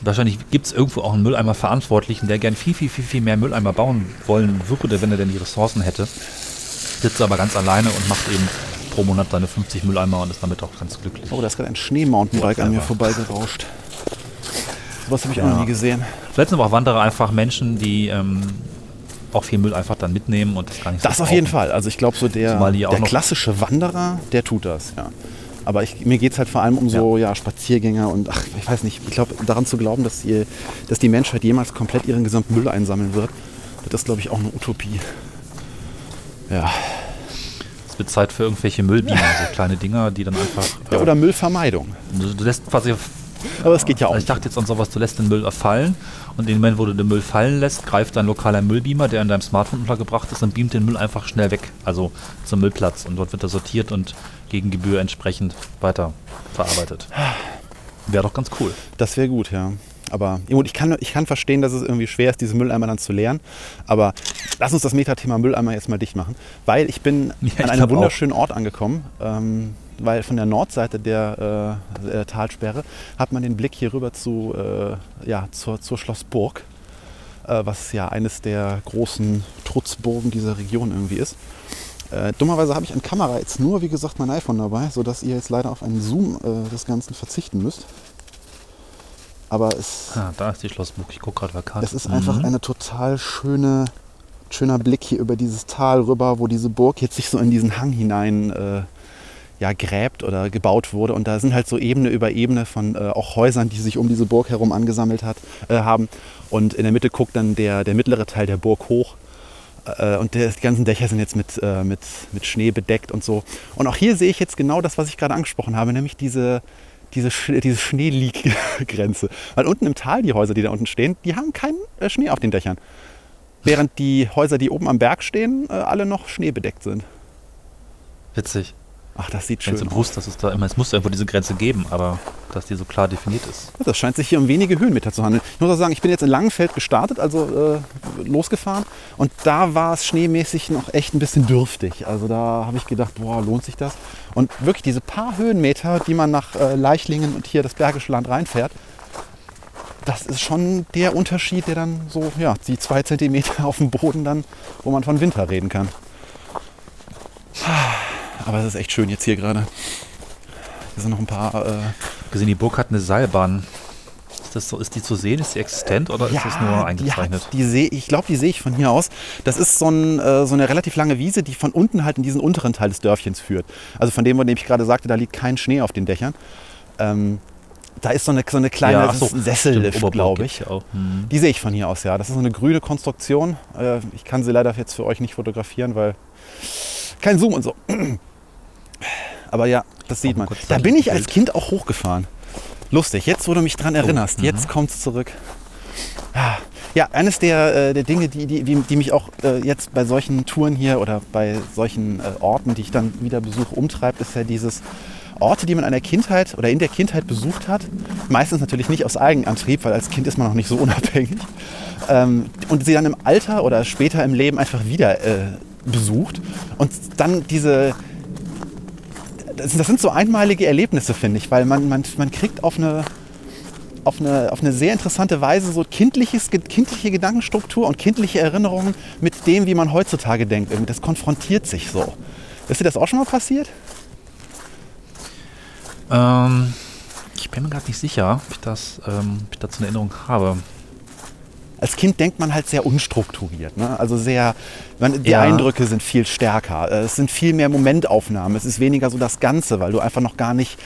S3: wahrscheinlich gibt es irgendwo auch einen Mülleimer-Verantwortlichen, der gern viel, viel, viel, viel mehr Mülleimer bauen wollen würde, wenn er denn die Ressourcen hätte. Sitzt aber ganz alleine und macht eben pro Monat seine 50 Mülleimer und ist damit auch ganz glücklich.
S2: Oh, da ist gerade ein Schneemountainbike an mir vorbeigerauscht. Sowas habe ich
S3: Ja.
S2: auch noch nie gesehen.
S3: Vielleicht sind aber auch Wanderer einfach Menschen, die ähm, auch viel Müll einfach dann mitnehmen und das gar nicht
S2: Das
S3: so
S2: auf jeden. Fall. Also ich glaube, so der,
S3: die
S2: der klassische Wanderer, der tut das, ja. Aber ich, mir geht es halt vor allem um so ja. Spaziergänger und ach, ich weiß nicht, ich glaube, daran zu glauben, dass, ihr, dass die Menschheit jemals komplett ihren gesamten Müll einsammeln wird, das ist, glaube ich, auch eine Utopie. Ja.
S3: Zeit für irgendwelche Müllbienen, so kleine Dinger, die dann einfach.
S2: ja
S3: äh,
S2: oder Müllvermeidung.
S3: du, du lässt quasi.
S2: Aber es geht ja auch.
S3: Ich dachte jetzt an sowas, du lässt den Müll fallen und in dem Moment, wo du den Müll fallen lässt, greift dein lokaler Müllbeamer, der in deinem Smartphone untergebracht ist, und beamt den Müll einfach schnell weg, also zum Müllplatz. Und dort wird er sortiert und gegen Gebühr entsprechend weiter verarbeitet. Wäre doch ganz cool.
S2: Das wäre gut, ja. Aber ich kann, ich kann verstehen, dass es irgendwie schwer ist, diese Mülleimer dann zu leeren. Aber lass uns das Metathema Mülleimer jetzt mal dicht machen. Weil ich bin
S3: Ja,
S2: an einem
S3: glaub auch.
S2: wunderschönen Ort angekommen. Ähm, weil von der Nordseite der, äh, der Talsperre hat man den Blick hier rüber zu, äh, ja, zur, zur Schlossburg. Äh, was ja eines der großen Trutzburgen dieser Region irgendwie ist. Äh, dummerweise habe ich an Kamera jetzt nur, wie gesagt, mein iPhone dabei, sodass ihr jetzt leider auf einen Zoom äh, des Ganzen verzichten müsst. Aber es,
S3: Ah, da ist die Schlossburg. Ich gucke gerade bei Karten.
S2: es ist einfach eine total schöne, schöner Blick hier über dieses Tal rüber, wo diese Burg jetzt sich so in diesen Hang hinein äh, ja, gräbt oder gebaut wurde. Und da sind halt so Ebene über Ebene von äh, auch Häusern, die sich um diese Burg herum angesammelt hat, äh, haben. Und in der Mitte guckt dann der, der mittlere Teil der Burg hoch. Äh, Und der, die ganzen Dächer sind jetzt mit, äh, mit, mit Schnee bedeckt und so. Und auch hier sehe ich jetzt genau das, was ich gerade angesprochen habe, nämlich diese, diese, Sch- diese Schneeliegrenze. Weil unten im Tal, die Häuser, die da unten stehen, die haben keinen äh, Schnee auf den Dächern. Während die Häuser, die oben am Berg stehen, äh, alle noch schneebedeckt sind.
S3: Witzig.
S2: Ach, das sieht schön aus.
S3: wusst, dass es da immer, es muss irgendwo diese Grenze geben, aber dass die so klar definiert ist.
S2: Das scheint sich hier um wenige Höhenmeter zu handeln. Ich muss auch sagen, ich bin jetzt in Langenfeld gestartet, also äh, losgefahren. Und da war es schneemäßig noch echt ein bisschen dürftig. Also da habe ich gedacht, boah, lohnt sich das? Und wirklich diese paar Höhenmeter, die man nach äh, Leichlingen und hier das Bergische Land reinfährt, das ist schon der Unterschied, der dann so, ja, die zwei Zentimeter auf dem Boden dann, wo man von Winter reden kann. Aber es ist echt schön jetzt hier gerade. Hier sind noch ein paar äh,
S3: Gesehen, die Burg hat eine Seilbahn. Ist, das so, ist die zu sehen? Ist die existent oder ist das nur eingezeichnet?
S2: Die, hat, die sehe, ich glaube, die sehe ich von hier aus. Das ist so, ein, äh, so eine relativ lange Wiese, die von unten halt in diesen unteren Teil des Dörfchens führt. Also von dem, von dem ich gerade sagte, da liegt kein Schnee auf den Dächern. Ähm, da ist so eine, so eine kleine ist ein Sessellift, glaube ich.
S3: ja. Hm.
S2: Die sehe ich von hier aus, ja. Das ist so eine grüne Konstruktion. Äh, ich kann sie leider jetzt für euch nicht fotografieren, weil kein Zoom und so. Aber ja, das sieht man. Da bin ich als. Kind auch hochgefahren. Lustig, jetzt wo du mich dran erinnerst, jetzt kommt es zurück. Ah, Ja, eines der, äh, der Dinge, die, die, die, die mich auch äh, jetzt bei solchen Touren hier oder bei solchen äh, Orten, die ich dann wieder besuche, umtreibt, ist ja dieses Orte, die man in der Kindheit oder in der Kindheit besucht hat. Meistens natürlich nicht aus Eigenantrieb, weil als Kind ist man noch nicht so unabhängig. Ähm, und sie dann im Alter oder später im Leben einfach wieder äh, besucht. Und dann diese, das, das sind so einmalige Erlebnisse, finde ich, weil man, man, man kriegt auf eine, auf, eine, auf eine sehr interessante Weise so kindliches, kindliche Gedankenstruktur und kindliche Erinnerungen mit dem, wie man heutzutage denkt. Das konfrontiert sich so. Ist dir das auch schon mal passiert?
S3: Ähm, ich bin mir gerade nicht sicher, ob ich das, ähm, ob ich dazu eine Erinnerung habe.
S2: Als Kind denkt man halt sehr unstrukturiert. Ne? Also sehr, man, die
S3: Ja.
S2: Eindrücke sind viel stärker. Äh, Es sind viel mehr Momentaufnahmen. Es ist weniger so das Ganze, weil du einfach noch gar nicht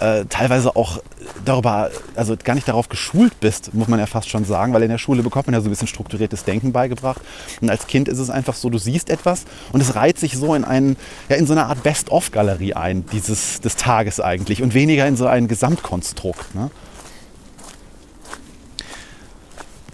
S2: äh, teilweise auch darüber, also gar nicht darauf geschult bist, muss man ja fast schon sagen, weil in der Schule bekommt man ja so ein bisschen strukturiertes Denken beigebracht. Und als Kind ist es einfach so, du siehst etwas und es reiht sich so in einen, ja, in so eine Art Best-of-Galerie ein, dieses des Tages eigentlich, und weniger in so ein Gesamtkonstrukt. Ne?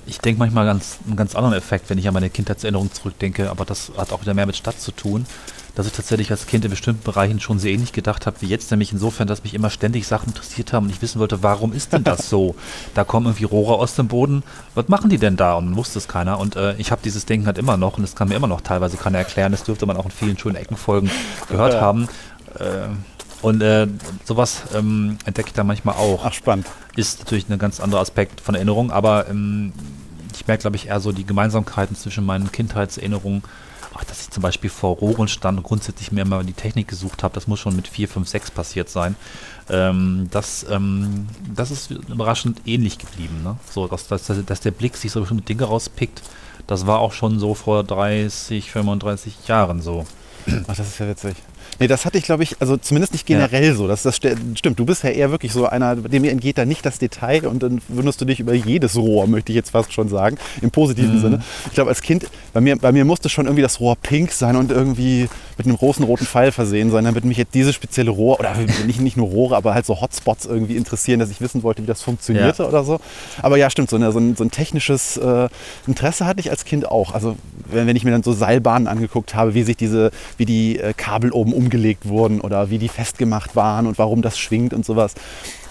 S3: Ich denke manchmal ganz, einen ganz anderen Effekt, wenn ich an meine Kindheitserinnerung zurückdenke, aber das hat auch wieder mehr mit Stadt zu tun, dass ich tatsächlich als Kind in bestimmten Bereichen schon sehr ähnlich gedacht habe wie jetzt, nämlich insofern, dass mich immer ständig Sachen interessiert haben und ich wissen wollte, warum ist denn das so? Da kommen irgendwie Rohre aus dem Boden, was machen die denn da? Und dann wusste es keiner und äh, ich habe dieses Denken halt immer noch und es kann mir immer noch teilweise keiner erklären, das dürfte man auch in vielen schönen Eckenfolgen gehört haben. Äh, und äh, sowas ähm, entdecke ich da manchmal auch.
S2: Ach, spannend.
S3: Ist natürlich ein ganz anderer Aspekt von Erinnerung, aber ähm, ich merke, glaube ich, eher so die Gemeinsamkeiten zwischen meinen Kindheitserinnerungen. Ach, dass ich zum Beispiel vor Rohren stand und grundsätzlich mir immer die Technik gesucht habe, das muss schon mit 4, 5, 6 passiert sein. Ähm, das, ähm, das ist überraschend ähnlich geblieben. Ne? So, dass, dass, dass der Blick sich so bestimmte Dinge rauspickt, das war auch schon so vor 30, 35 Jahren so.
S2: Ach, das ist ja witzig. Nee, das hatte ich, glaube ich, also zumindest nicht generell ja. so. Das, das stimmt. Du bist ja eher wirklich so einer, dem entgeht da nicht das Detail und dann wunderst du dich über jedes Rohr, möchte ich jetzt fast schon sagen, im positiven mhm. Sinne. Ich glaube, als Kind, bei mir, bei mir musste schon irgendwie das Rohr pink sein und irgendwie mit einem großen roten Pfeil versehen sein, damit mich jetzt dieses spezielle Rohr, oder nicht, nicht nur Rohre, aber halt so Hotspots irgendwie interessieren, dass ich wissen wollte, wie das funktionierte ja. oder so. Aber ja, stimmt, so, eine, so, ein, so ein, technisches äh, Interesse hatte ich als Kind auch. Also wenn, wenn, ich mir dann so Seilbahnen angeguckt habe, wie sich diese, wie die äh, Kabel oben umgelegt wurden oder wie die festgemacht waren und warum das schwingt und sowas.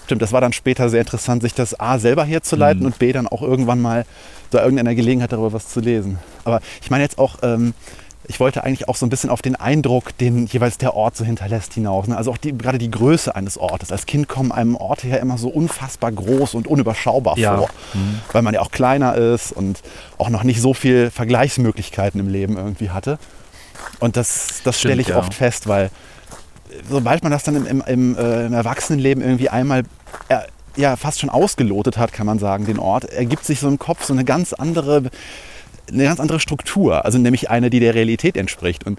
S2: Stimmt, das war dann später sehr interessant, sich das A selber herzuleiten mhm. und B dann auch irgendwann mal da irgendeiner Gelegenheit darüber was zu lesen. Aber ich meine jetzt auch, ähm, ich wollte eigentlich auch so ein bisschen auf den Eindruck, den jeweils der Ort so hinterlässt, hinaus. Ne? Also auch die, gerade die Größe eines Ortes. Als Kind kommen einem Orte ja immer so unfassbar groß und unüberschaubar ja. vor, mhm. weil man ja auch kleiner ist und auch noch nicht so viel Vergleichsmöglichkeiten im Leben irgendwie hatte. Und das, das stelle ich ja. oft fest, weil sobald man das dann im, im, im, äh, im Erwachsenenleben irgendwie einmal äh, ja, fast schon ausgelotet hat, kann man sagen, den Ort, ergibt sich so im Kopf so eine ganz andere eine ganz andere Struktur, also nämlich eine, die der Realität entspricht. Und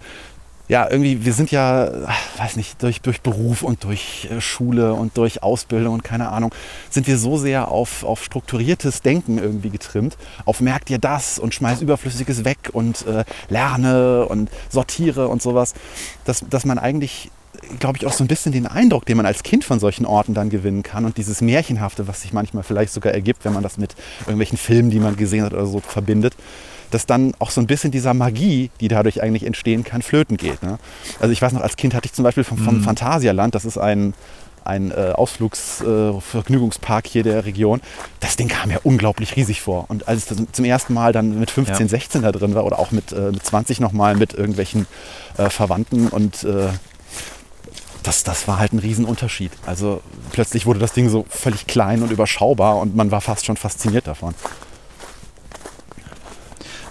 S2: ja, irgendwie, wir sind ja, weiß nicht, durch, durch Beruf und durch äh, Schule und durch Ausbildung und keine Ahnung, sind wir so sehr auf, auf strukturiertes Denken irgendwie getrimmt, auf merk dir das und schmeiß Überflüssiges weg und äh, lerne und sortiere und sowas, dass, dass man eigentlich glaube ich, auch so ein bisschen den Eindruck, den man als Kind von solchen Orten dann gewinnen kann und dieses Märchenhafte, was sich manchmal vielleicht sogar ergibt, wenn man das mit irgendwelchen Filmen, die man gesehen hat oder so, verbindet, dass dann auch so ein bisschen dieser Magie, die dadurch eigentlich entstehen kann, flöten geht. Ne? Also ich weiß noch, als Kind hatte ich zum Beispiel vom, vom mhm. Phantasialand, das ist ein, ein äh, Ausflugsvergnügungspark äh, hier der Region. Das Ding kam mir unglaublich riesig vor. Und als ich zum ersten Mal dann mit 15, ja. 16 da drin war oder auch mit, äh, mit 20 nochmal mit irgendwelchen äh, Verwandten und äh, das, das war halt ein Riesenunterschied. Also plötzlich wurde das Ding so völlig klein und überschaubar und man war fast schon fasziniert davon.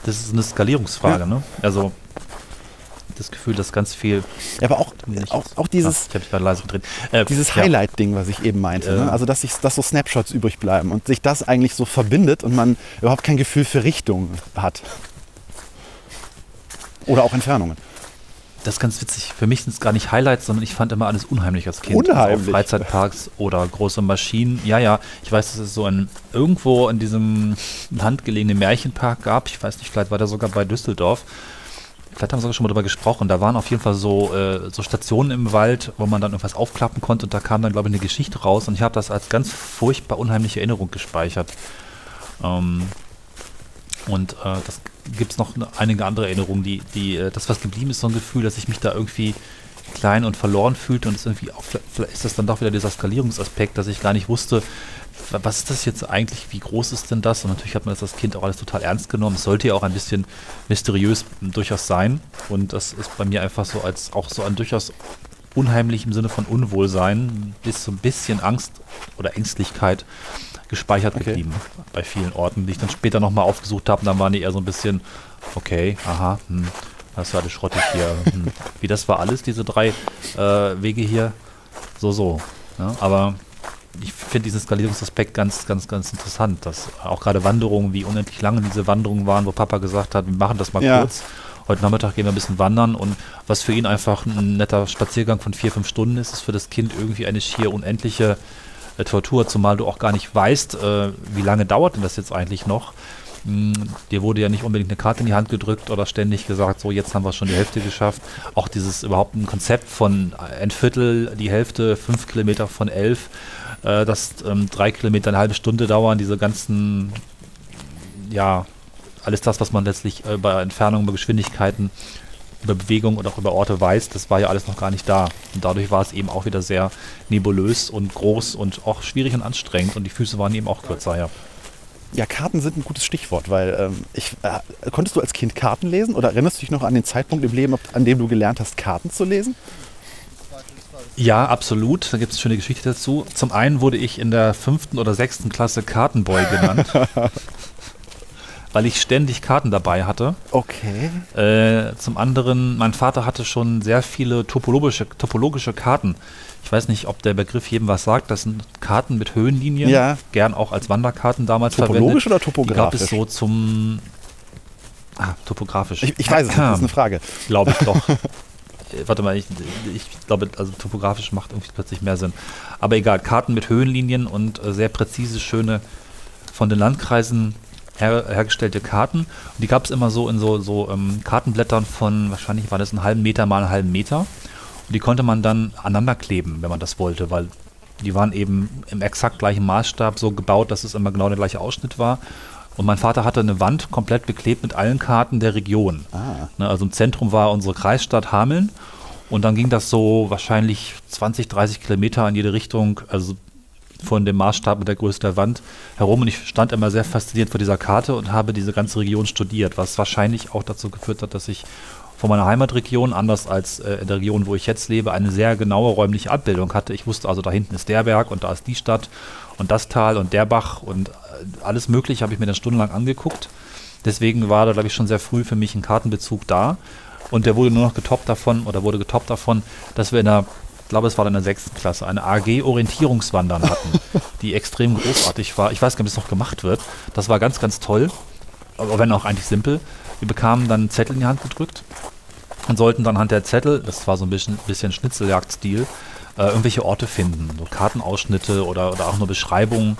S3: Das ist eine Skalierungsfrage, ja. ne? Also das Gefühl, dass ganz viel.
S2: Ja, aber auch, auch, auch dieses.
S3: Ich habe leise gedreht.
S2: Äh, dieses Highlight-Ding, was ich eben meinte. Äh, ne? Also, dass, ich, dass so Snapshots übrig bleiben und sich das eigentlich so verbindet und man überhaupt kein Gefühl für Richtung hat. Oder auch Entfernungen.
S3: Das ist ganz witzig. Für mich sind es gar nicht Highlights, sondern ich fand immer alles unheimlich als Kind.
S2: Unheimlich.
S3: Also Freizeitparks oder große Maschinen. Ja, ja. Ich weiß, dass es so ein irgendwo in diesem landgelegenen Märchenpark gab. Ich weiß nicht, vielleicht war der sogar bei Düsseldorf. Vielleicht haben wir sogar schon mal darüber gesprochen. Da waren auf jeden Fall so, äh, so Stationen im Wald, wo man dann irgendwas aufklappen konnte und da kam dann, glaube ich, eine Geschichte raus und ich habe das als ganz furchtbar unheimliche Erinnerung gespeichert. Ähm, und äh, das gibt es noch einige andere Erinnerungen, die, die, äh, das, was geblieben ist, so ein Gefühl, dass ich mich da irgendwie klein und verloren fühlte und es irgendwie auch, vielleicht ist das dann doch wieder dieser Skalierungsaspekt, dass ich gar nicht wusste, was ist das jetzt eigentlich, wie groß ist denn das? Und natürlich hat man das als Kind auch alles total ernst genommen. Es sollte ja auch ein bisschen mysteriös durchaus sein. Und das ist bei mir einfach so als auch so ein durchaus unheimlich im Sinne von Unwohlsein bis so ein bisschen Angst oder Ängstlichkeit gespeichert okay. geblieben bei vielen Orten, die ich dann später nochmal aufgesucht habe. Dann waren die eher so ein bisschen, okay, aha, hm, das ist alles schrottig hier. Hm. Wie das war alles, diese drei äh, Wege hier, so, so. Ja, ne? aber ich finde diesen Skalierungsaspekt ganz, ganz, ganz interessant, dass auch gerade Wanderungen, wie unendlich lange diese Wanderungen waren, wo Papa gesagt hat, wir machen das mal ja. kurz. Heute Nachmittag gehen wir ein bisschen wandern und was für ihn einfach ein netter Spaziergang von vier, fünf Stunden ist, ist für das Kind irgendwie eine schier unendliche äh, Tortur, zumal du auch gar nicht weißt, äh, wie lange dauert denn das jetzt eigentlich noch. Hm, dir wurde ja nicht unbedingt eine Karte in die Hand gedrückt oder ständig gesagt, so jetzt haben wir schon die Hälfte geschafft. Auch dieses überhaupt ein Konzept von ein Viertel, die Hälfte, fünf Kilometer von elf, äh, dass ähm, drei Kilometer eine halbe Stunde dauern, diese ganzen ja, alles das, was man letztlich äh, bei Entfernung, über Geschwindigkeiten, über Bewegung und auch über Orte weiß, das war ja alles noch gar nicht da. Und dadurch war es eben auch wieder sehr nebulös und groß und auch schwierig und anstrengend und die Füße waren eben auch kürzer, ja.
S2: Ja, Karten sind ein gutes Stichwort, weil ähm, ich, äh, konntest du als Kind Karten lesen oder erinnerst du dich noch an den Zeitpunkt im Leben, an dem du gelernt hast, Karten zu lesen?
S3: Ja, absolut. Da gibt es eine schöne Geschichte dazu. Zum einen wurde ich in der fünften oder sechsten Klasse Kartenboy genannt. weil ich ständig Karten dabei hatte.
S2: Okay.
S3: Äh, zum anderen, mein Vater hatte schon sehr viele topologische, topologische Karten. Ich weiß nicht, ob der Begriff jedem was sagt. Das sind Karten mit Höhenlinien,
S2: Ja.
S3: gern auch als Wanderkarten damals
S2: Topologisch
S3: verwendet.
S2: oder
S3: Die
S2: topografisch?
S3: gab es so zum ah, topografisch.
S2: Ich, ich weiß es nicht, das ist eine Frage.
S3: Glaube ich doch. Äh, Warte mal, ich, ich glaube, also topografisch macht irgendwie plötzlich mehr Sinn. Aber egal, Karten mit Höhenlinien und äh, sehr präzise, schöne, von den Landkreisen her, hergestellte Karten. Und die gab es immer so in so, so ähm, Kartenblättern von, wahrscheinlich war das einen halben Meter mal einen halben Meter. Und die konnte man dann aneinander kleben, wenn man das wollte, weil die waren eben im exakt gleichen Maßstab so gebaut, dass es immer genau der gleiche Ausschnitt war. Und mein Vater hatte eine Wand komplett beklebt mit allen Karten der Region.
S2: Ah.
S3: Ne, also im Zentrum war unsere Kreisstadt Hameln. Und dann ging das so wahrscheinlich 20, 30 Kilometer in jede Richtung, also von dem Maßstab mit der Größe der Wand herum. Und ich stand immer sehr fasziniert vor dieser Karte und habe diese ganze Region studiert, was wahrscheinlich auch dazu geführt hat, dass ich von meiner Heimatregion, anders als äh, in der Region, wo ich jetzt lebe, eine sehr genaue räumliche Abbildung hatte. Ich wusste also, da hinten ist der Berg und da ist die Stadt und das Tal und der Bach und äh, alles Mögliche habe ich mir dann stundenlang angeguckt. Deswegen war da, glaube ich, schon sehr früh für mich ein Kartenbezug da. Und der wurde nur noch getoppt davon, oder wurde getoppt davon, dass wir in der, ich glaube, es war in der sechsten Klasse, eine AG Orientierungswandern hatten, die extrem großartig war. Ich weiß gar nicht, ob es noch gemacht wird. Das war ganz, ganz toll, aber wenn auch eigentlich simpel. Wir bekamen dann einen Zettel in die Hand gedrückt und sollten dann anhand der Zettel, das war so ein bisschen, bisschen Schnitzeljagd-Stil, äh, irgendwelche Orte finden, so Kartenausschnitte oder, oder auch nur Beschreibungen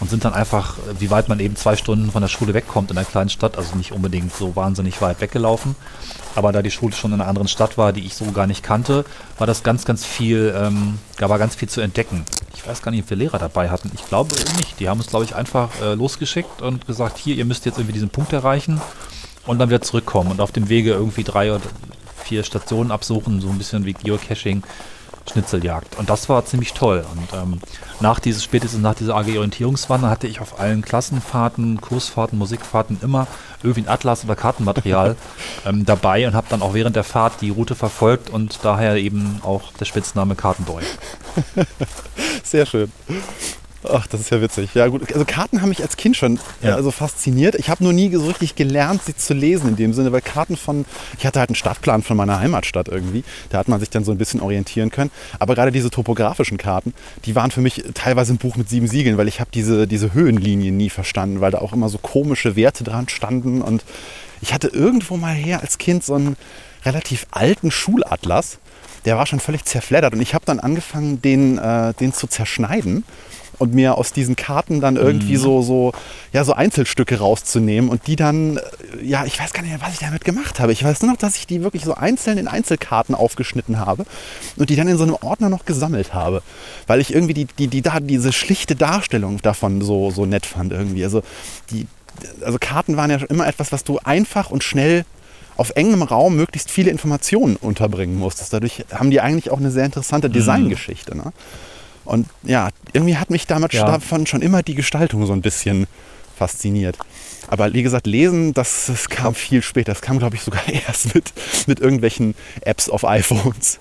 S3: und sind dann einfach, äh, wie weit man eben zwei Stunden von der Schule wegkommt in einer kleinen Stadt, also nicht unbedingt so wahnsinnig weit weggelaufen, aber da die Schule schon in einer anderen Stadt war, die ich so gar nicht kannte, war das ganz, ganz viel, ähm, da war ganz viel zu entdecken. Ich weiß gar nicht, ob wir Lehrer dabei hatten. Ich glaube nicht. Die haben uns, glaube ich, einfach äh, losgeschickt und gesagt, hier, ihr müsst jetzt irgendwie diesen Punkt erreichen und dann wieder zurückkommen und auf dem Wege irgendwie drei oder vier Stationen absuchen, so ein bisschen wie Geocaching, Schnitzeljagd. Und das war ziemlich toll. Und ähm, nach dieses, spätestens nach dieser AG Orientierungswanderung hatte ich auf allen Klassenfahrten, Kursfahrten, Musikfahrten immer irgendwie ein Atlas oder Kartenmaterial ähm, dabei und habe dann auch während der Fahrt die Route verfolgt und daher eben auch der Spitzname Kartenboy.
S2: Sehr schön. Ach, das ist ja witzig. Ja gut, also Karten haben mich als Kind schon
S3: Ja.
S2: äh, also fasziniert. Ich habe nur nie so richtig gelernt, sie zu lesen in dem Sinne, weil Karten von, ich hatte halt einen Stadtplan von meiner Heimatstadt irgendwie. Da hat man sich dann so ein bisschen orientieren können. Aber gerade diese topografischen Karten, die waren für mich teilweise ein Buch mit sieben Siegeln, weil ich habe diese, diese Höhenlinien nie verstanden, weil da auch immer so komische Werte dran standen. Und ich hatte irgendwo mal her als Kind so einen relativ alten Schulatlas. Der war schon völlig zerfleddert und ich habe dann angefangen, den, äh, den zu zerschneiden und mir aus diesen Karten dann irgendwie so, so, ja, so Einzelstücke rauszunehmen und die dann, äh, ja, ich weiß gar nicht mehr, was ich damit gemacht habe. Ich weiß nur noch, dass ich die wirklich so einzeln in Einzelkarten aufgeschnitten habe und die dann in so einem Ordner noch gesammelt habe, weil ich irgendwie die, die, die da, diese schlichte Darstellung davon so, so nett fand irgendwie. Also die, also Karten waren ja schon immer etwas, was du einfach und schnell auf engem Raum möglichst viele Informationen unterbringen musstest. Dadurch haben die eigentlich auch eine sehr interessante Designgeschichte. Ne? Und ja, irgendwie hat mich damit
S3: Ja.
S2: davon schon immer die Gestaltung so ein bisschen fasziniert. Aber wie gesagt, lesen, das, das kam viel später. Das kam, glaube ich, sogar erst mit, mit irgendwelchen Apps auf iPhones.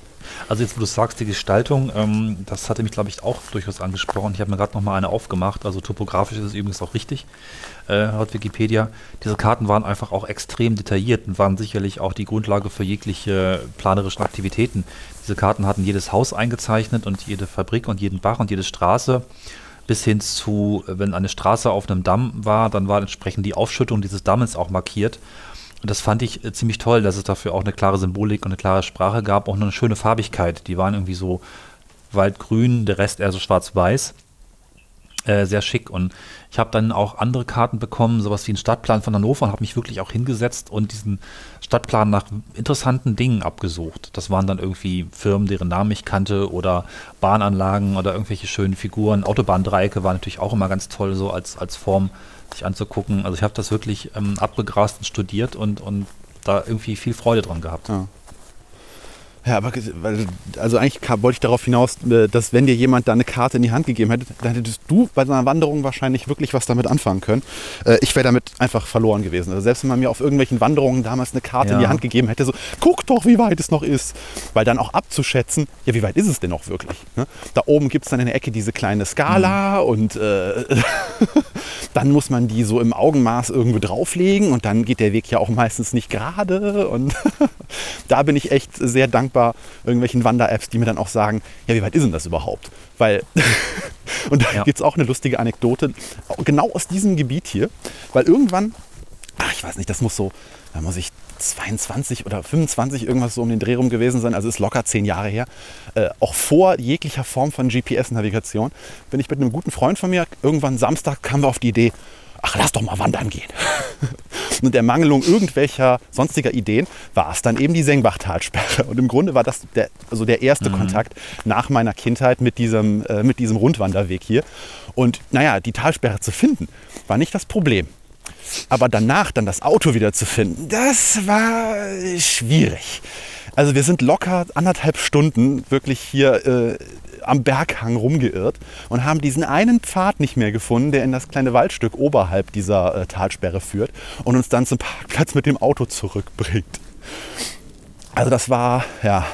S3: Also jetzt, wo du sagst, die Gestaltung, ähm, das hatte mich, glaube ich, auch durchaus angesprochen. Ich habe mir gerade noch mal eine aufgemacht. Also topografisch ist es übrigens auch richtig, äh, laut Wikipedia. Diese Karten waren einfach auch extrem detailliert und waren sicherlich auch die Grundlage für jegliche planerischen Aktivitäten. Diese Karten hatten jedes Haus eingezeichnet und jede Fabrik und jeden Bach und jede Straße. Bis hin zu, wenn eine Straße auf einem Damm war, dann war entsprechend die Aufschüttung dieses Dammes auch markiert. Und das fand ich äh, ziemlich toll, dass es dafür auch eine klare Symbolik und eine klare Sprache gab, auch eine schöne Farbigkeit. Die waren irgendwie so waldgrün, der Rest eher so schwarz-weiß. Äh, sehr schick. Und ich habe dann auch andere Karten bekommen, sowas wie einen Stadtplan von Hannover und habe mich wirklich auch hingesetzt und diesen Stadtplan nach interessanten Dingen abgesucht. Das waren dann irgendwie Firmen, deren Namen ich kannte oder Bahnanlagen oder irgendwelche schönen Figuren. Autobahndreiecke waren natürlich auch immer ganz toll, so als, als Form sich anzugucken. Also ich habe das wirklich ähm, abgegrast und studiert und, und da irgendwie viel Freude dran gehabt.
S2: Ja. Ja, aber also eigentlich wollte ich darauf hinaus, äh, dass wenn dir jemand da eine Karte in die Hand gegeben hätte, dann hättest du bei deiner Wanderung wahrscheinlich wirklich was damit anfangen können. Äh, Ich wäre damit einfach verloren gewesen. Also selbst wenn man mir auf irgendwelchen Wanderungen damals eine Karte in die
S3: Ja.
S2: Hand gegeben hätte, so guck doch, wie weit es noch ist. Weil dann auch abzuschätzen, ja, wie weit ist es denn noch wirklich? Ne? Da oben gibt es dann in der Ecke diese kleine Skala und äh, dann muss man die so im Augenmaß irgendwo drauflegen und dann geht der Weg ja auch meistens nicht gerade und da bin ich echt sehr dankbar irgendwelchen Wander-Apps, die mir dann auch sagen, ja, wie weit ist denn das überhaupt? Weil, und da
S3: Ja.
S2: gibt es auch eine lustige Anekdote, genau aus diesem Gebiet hier, weil irgendwann, ach, ich weiß nicht, das muss so, da muss ich 22 oder 25 irgendwas so um den Dreh rum gewesen sein, also ist locker zehn Jahre her, äh, auch vor jeglicher Form von GPS-Navigation, bin ich mit einem guten Freund von mir, irgendwann Samstag kamen wir auf die Idee, ach, lass doch mal wandern gehen. Und der Mangelung irgendwelcher sonstiger Ideen war es dann eben die Sengbach-Talsperre. Und im Grunde war das der, also der erste Kontakt nach meiner Kindheit mit diesem, äh, mit diesem Rundwanderweg hier. Und naja, die Talsperre zu finden, war nicht das Problem. Aber danach dann das Auto wieder zu finden, das war schwierig. Also wir sind locker anderthalb Stunden wirklich hier äh, am Berghang rumgeirrt und haben diesen einen Pfad nicht mehr gefunden, der in das kleine Waldstück oberhalb dieser äh, Talsperre führt und uns dann zum Parkplatz mit dem Auto zurückbringt. Also das war, ja,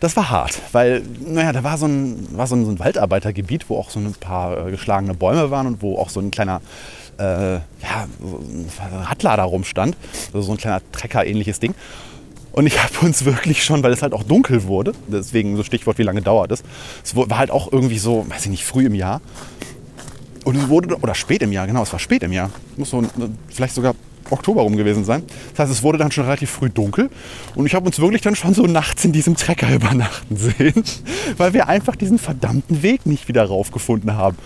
S2: das war hart, weil, naja, da war so ein, war so ein, so ein Waldarbeitergebiet, wo auch so ein paar äh, geschlagene Bäume waren und wo auch so ein kleiner äh, ja, so ein Radlader rumstand, also so ein kleiner Trecker-ähnliches Ding. Und ich habe uns wirklich schon, weil es halt auch dunkel wurde, deswegen so Stichwort, wie lange dauert es, es war halt auch irgendwie so, weiß ich nicht, früh im Jahr. Und es wurde, oder spät im Jahr, genau, es war spät im Jahr. Muss so, vielleicht sogar Oktober rum gewesen sein. Das heißt, es wurde dann schon relativ früh dunkel. Und ich habe uns wirklich dann schon so nachts in diesem Trecker übernachten sehen, weil wir einfach diesen verdammten Weg nicht wieder raufgefunden haben.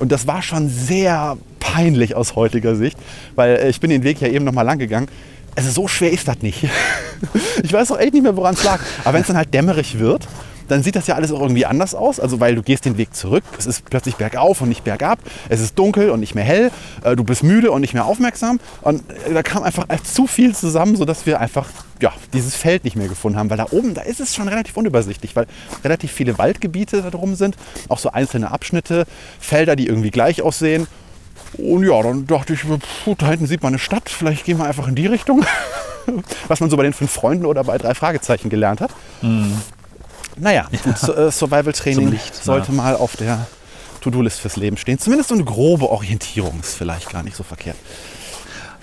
S2: Und das war schon sehr peinlich aus heutiger Sicht, weil äh, ich bin den Weg ja eben noch mal lang gegangen. Also so schwer ist das nicht. Ich weiß auch echt nicht mehr, woran es lag. Aber wenn es dann halt dämmerig wird, dann sieht das ja alles auch irgendwie anders aus. Also weil du gehst den Weg zurück, es ist plötzlich bergauf und nicht bergab, es ist dunkel und nicht mehr hell, äh, du bist müde und nicht mehr aufmerksam. Und äh, da kam einfach zu viel zusammen, sodass wir einfach ja, dieses Feld nicht mehr gefunden haben. Weil da oben, da ist es schon relativ unübersichtlich, weil relativ viele Waldgebiete da drum sind, auch so einzelne Abschnitte, Felder, die irgendwie gleich aussehen. Und ja, dann dachte ich, puh, da hinten sieht man eine Stadt, vielleicht gehen wir einfach in die Richtung. Was man so bei den fünf Freunden oder bei drei Fragezeichen gelernt hat. Naja, gut, so, äh, Survival-Training sollte
S3: ja.
S2: mal auf der To-Do-List fürs Leben stehen. Zumindest so eine grobe Orientierung ist vielleicht gar nicht so verkehrt.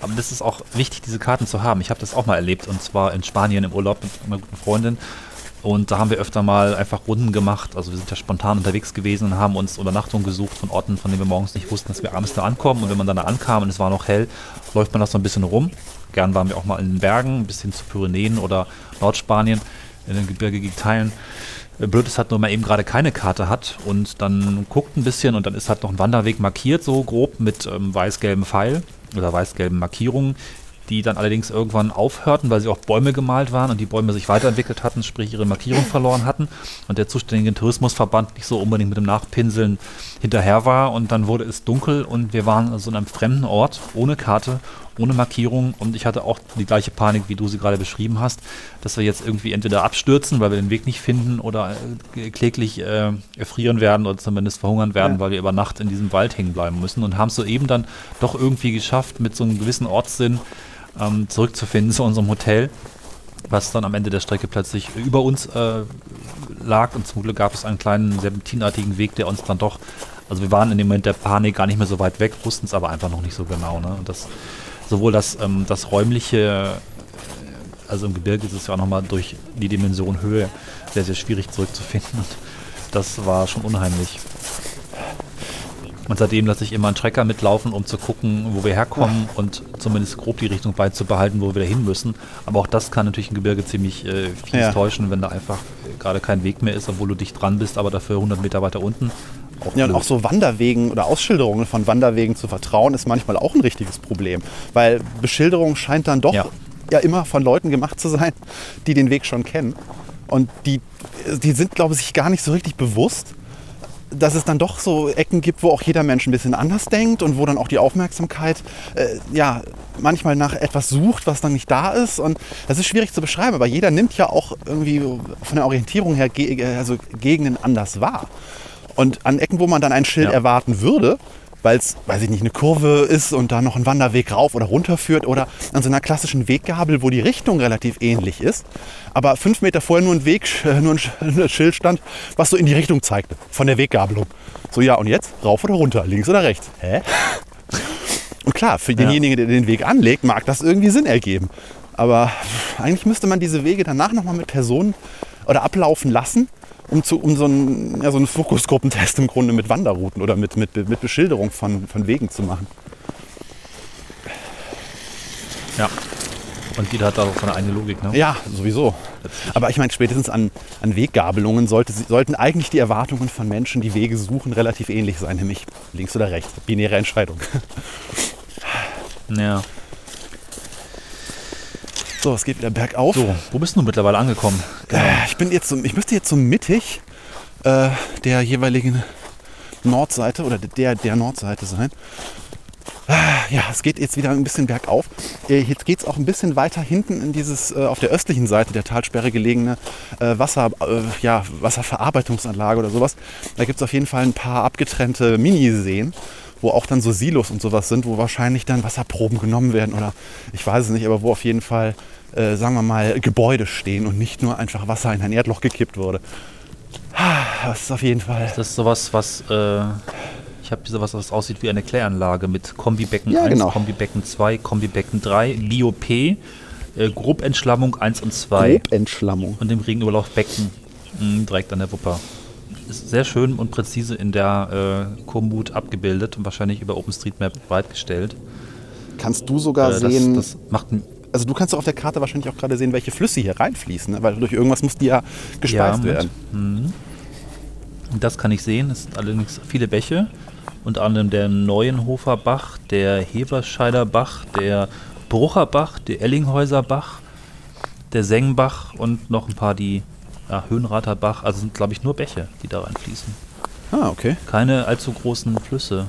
S3: Aber das ist auch wichtig, diese Karten zu haben. Ich habe das auch mal erlebt und zwar in Spanien im Urlaub mit einer guten Freundin. Und da haben wir öfter mal einfach Runden gemacht. Also wir sind ja spontan unterwegs gewesen und haben uns Übernachtung gesucht von Orten, von denen wir morgens nicht wussten, dass wir abends da ankommen. Und wenn man dann da ankam und es war noch hell, läuft man das so ein bisschen rum. Gern waren wir auch mal in den Bergen, bis hin zu Pyrenäen oder Nordspanien, in den gebirgigen Teilen. Blöd ist halt nur, man eben gerade keine Karte hat und dann guckt ein bisschen und dann ist halt noch ein Wanderweg markiert, so grob mit ähm, weiß-gelben Pfeil oder weiß-gelben Markierungen, die dann allerdings irgendwann aufhörten, weil sie auf Bäume gemalt waren und die Bäume sich weiterentwickelt hatten, sprich ihre Markierung verloren hatten und der zuständige Tourismusverband nicht so unbedingt mit dem Nachpinseln hinterher war und dann wurde es dunkel und wir waren also in einem fremden Ort, ohne Karte, ohne Markierung und ich hatte auch die gleiche Panik, wie du sie gerade beschrieben hast, dass wir jetzt irgendwie entweder abstürzen, weil wir den Weg nicht finden oder äh, kläglich äh, erfrieren werden oder zumindest verhungern werden,
S2: Ja.
S3: weil wir über Nacht in diesem Wald hängen bleiben müssen und haben es soeben dann doch irgendwie geschafft, mit so einem gewissen Ortssinn ähm, zurückzufinden zu unserem Hotel, was dann am Ende der Strecke plötzlich über uns äh, lag und zum Glück gab es einen kleinen serpentinartigen Weg, der uns dann doch, also wir waren in dem Moment der Panik gar nicht mehr so weit weg, wussten es aber einfach noch nicht so genau. Ne? Und das sowohl das, ähm, das räumliche, äh, also im Gebirge ist es ja auch nochmal durch die Dimension Höhe sehr, sehr schwierig zurückzufinden. Und das war schon unheimlich. Und seitdem lasse ich immer einen Trecker mitlaufen, um zu gucken, wo wir herkommen und zumindest grob die Richtung beizubehalten, wo wir da hin müssen. Aber auch das kann natürlich ein Gebirge ziemlich äh, fies
S2: Ja.
S3: täuschen, wenn da einfach äh, gerade kein Weg mehr ist, obwohl du dicht dran bist, aber dafür 100 Meter weiter unten. Auch
S2: Ja, und auch so Wanderwegen oder Ausschilderungen von Wanderwegen zu vertrauen, ist manchmal auch ein richtiges Problem. Weil Beschilderung scheint dann doch ja,
S3: Ja.
S2: immer von Leuten gemacht zu sein, die den Weg schon kennen. Und die, die sind, glaube ich, sich gar nicht so richtig bewusst, dass es dann doch so Ecken gibt, wo auch jeder Mensch ein bisschen anders denkt und wo dann auch die Aufmerksamkeit äh, ja manchmal nach etwas sucht, was dann nicht da ist. Und das ist schwierig zu beschreiben, aber jeder nimmt ja auch irgendwie von der Orientierung her ge also Gegenden anders wahr. Und an Ecken, wo man dann ein Schild
S3: Ja.
S2: erwarten würde, weil es, weiß ich nicht, eine Kurve ist und da noch ein Wanderweg rauf oder runter führt oder an so einer klassischen Weggabel, wo die Richtung relativ ähnlich ist, aber fünf Meter vorher nur ein Weg, nur ein Schild stand, was so in die Richtung zeigte, von der Weggabelung. So, ja, und jetzt rauf oder runter, links oder rechts? Hä? Und klar, für denjenigen, der den Weg anlegt, mag das irgendwie Sinn ergeben. Aber eigentlich müsste man diese Wege danach nochmal mit Personen oder ablaufen lassen, um, zu, um so, einen, ja, so einen Fokusgruppentest im Grunde mit Wanderrouten oder mit, mit, mit Beschilderung von, von Wegen zu machen.
S3: Ja. Und jeder hat da auch seine eigene Logik, ne?
S2: Ja, sowieso. Aber ich meine, spätestens an, an Weggabelungen sollte, sollten eigentlich die Erwartungen von Menschen, die Wege suchen, relativ ähnlich sein, nämlich links oder rechts. Binäre Entscheidung.
S3: Ja.
S2: So, es geht wieder bergauf.
S3: So, wo bist du mittlerweile angekommen?
S2: Äh, Ich bin jetzt so, ich müsste jetzt so mittig äh, der jeweiligen Nordseite oder der der Nordseite sein. Ah, Ja, es geht jetzt wieder ein bisschen bergauf. Äh, Jetzt geht es auch ein bisschen weiter hinten in dieses äh, auf der östlichen Seite der Talsperre gelegene äh, Wasser, äh, ja, Wasserverarbeitungsanlage oder sowas. Da gibt es auf jeden Fall ein paar abgetrennte Miniseen, wo auch dann so Silos und sowas sind, wo wahrscheinlich dann Wasserproben genommen werden oder ich weiß es nicht, aber wo auf jeden Fall, äh, sagen wir mal, Gebäude stehen und nicht nur einfach Wasser in ein Erdloch gekippt wurde. Ah, Das ist auf jeden Fall.
S3: Das ist sowas, was. Äh, ich habe sowas, was aussieht wie eine Kläranlage mit Kombibecken
S2: Ja,
S3: 1,
S2: genau.
S3: Kombibecken 2, Kombibecken 3, BioP, äh, Grobentschlammung 1 und 2
S2: Grobentschlammung.
S3: und dem Regenüberlaufbecken mh, direkt an der Wupper. Ist sehr schön und präzise in der äh, Komoot abgebildet und wahrscheinlich über OpenStreetMap bereitgestellt.
S2: Kannst du sogar
S3: Äh,
S2: sehen,
S3: das, das macht
S2: also du kannst doch auf der Karte wahrscheinlich auch gerade sehen, welche Flüsse hier reinfließen, ne? weil durch irgendwas muss die ja gespeist
S3: Moment.
S2: werden.
S3: Mhm. Das kann ich sehen. Es sind allerdings viele Bäche. Unter anderem der Neuenhofer Bach, der Heberscheider Bach, der Brucher Bach, der Ellinghäuser Bach, der Sengbach und noch ein paar, die ja, Höhenrater Bach. Also sind, glaube ich, nur Bäche, die da reinfließen.
S2: Ah, okay.
S3: Keine allzu großen Flüsse.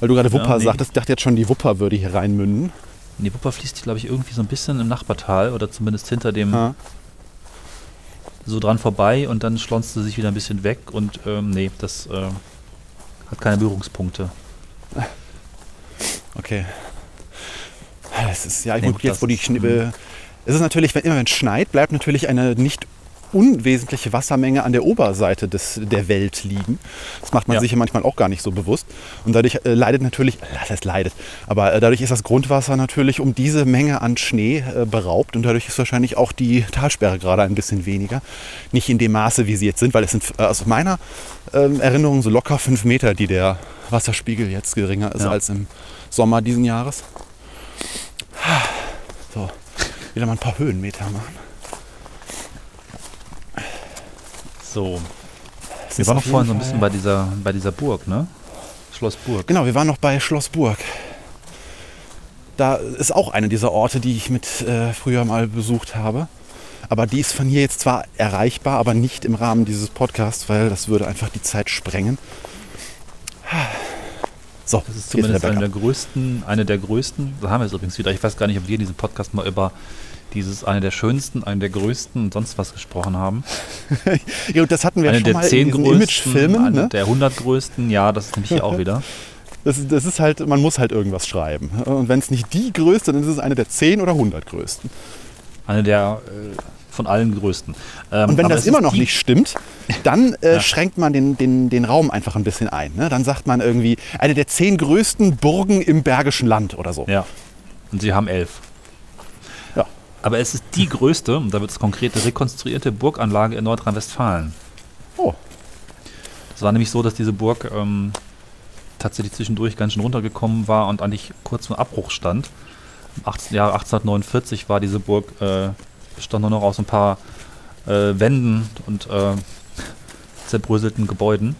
S2: Weil du gerade Wupper
S3: Ja, nee.
S2: sagtest, ich dachte jetzt schon, die Wupper würde hier reinmünden.
S3: In die Wupper fließt glaube ich, irgendwie so ein bisschen im Nachbartal oder zumindest hinter dem
S2: Ah.
S3: so dran vorbei und dann schlonzt sie sich wieder ein bisschen weg und ähm, nee, das äh, hat keine Berührungspunkte.
S2: Okay. Es ist ja
S3: Nee,
S2: gut, jetzt
S3: das
S2: wo die
S3: ist,
S2: Schnippe. Es ist natürlich, wenn immer wenn es schneit, bleibt natürlich eine nicht unwesentliche Wassermenge an der Oberseite des, der Welt liegen. Das macht man
S3: Ja.
S2: sich ja manchmal auch gar nicht so bewusst. Und dadurch äh, leidet natürlich, äh, das heißt leidet, aber äh, dadurch ist das Grundwasser natürlich um diese Menge an Schnee äh, beraubt und dadurch ist wahrscheinlich auch die Talsperre gerade ein bisschen weniger. Nicht in dem Maße, wie sie jetzt sind, weil es sind äh, aus meiner ähm, Erinnerung so locker fünf Meter, die der Wasserspiegel jetzt geringer ist
S3: Ja.
S2: als im Sommer diesen Jahres. So, wieder mal ein paar Höhenmeter machen.
S3: So. Wir waren noch vorhin so ein bisschen bei dieser, bei dieser Burg, ne? Schloss Burg.
S2: Genau, wir waren noch bei Schloss Burg. Da ist auch eine dieser Orte, die ich mit äh, früher mal besucht habe. Aber die ist von hier jetzt zwar erreichbar, aber nicht im Rahmen dieses Podcasts, weil das würde einfach die Zeit sprengen. So,
S3: Das ist zumindest eine der größten, eine der größten, da haben wir es übrigens wieder. Ich weiß gar nicht, ob wir in diesem Podcast mal über dieses eine der schönsten, eine der größten und sonst was gesprochen haben.
S2: Ja, und das hatten wir
S3: eine
S2: schon
S3: der
S2: mal in
S3: zehn
S2: diesen
S3: größten,
S2: Imagefilmen.
S3: eine
S2: Ne?
S3: der 100 größten, ja, das ist nämlich hier auch wieder.
S2: Das, ist- das ist halt, man muss halt irgendwas schreiben. Und wenn es nicht die größte, dann ist es eine der 10 oder 100 größten.
S3: Eine der äh, von allen größten. Ähm,
S2: Und wenn das immer noch nicht stimmt, dann äh,
S3: Ja.
S2: schränkt man den, den, den Raum einfach ein bisschen ein. Ne? Dann sagt man irgendwie, eine der zehn größten Burgen im Bergischen Land oder so.
S3: Ja. Und sie haben elf. Aber es ist die größte, und da wird es konkrete rekonstruierte Burganlage in Nordrhein-Westfalen.
S2: Oh,
S3: Es war nämlich so, dass diese Burg ähm, tatsächlich zwischendurch ganz schön runtergekommen war und eigentlich kurz vor Abbruch stand. Im 18, Jahre 1849 war diese Burg, äh, bestand nur noch aus ein paar äh, Wänden und äh, zerbröselten Gebäuden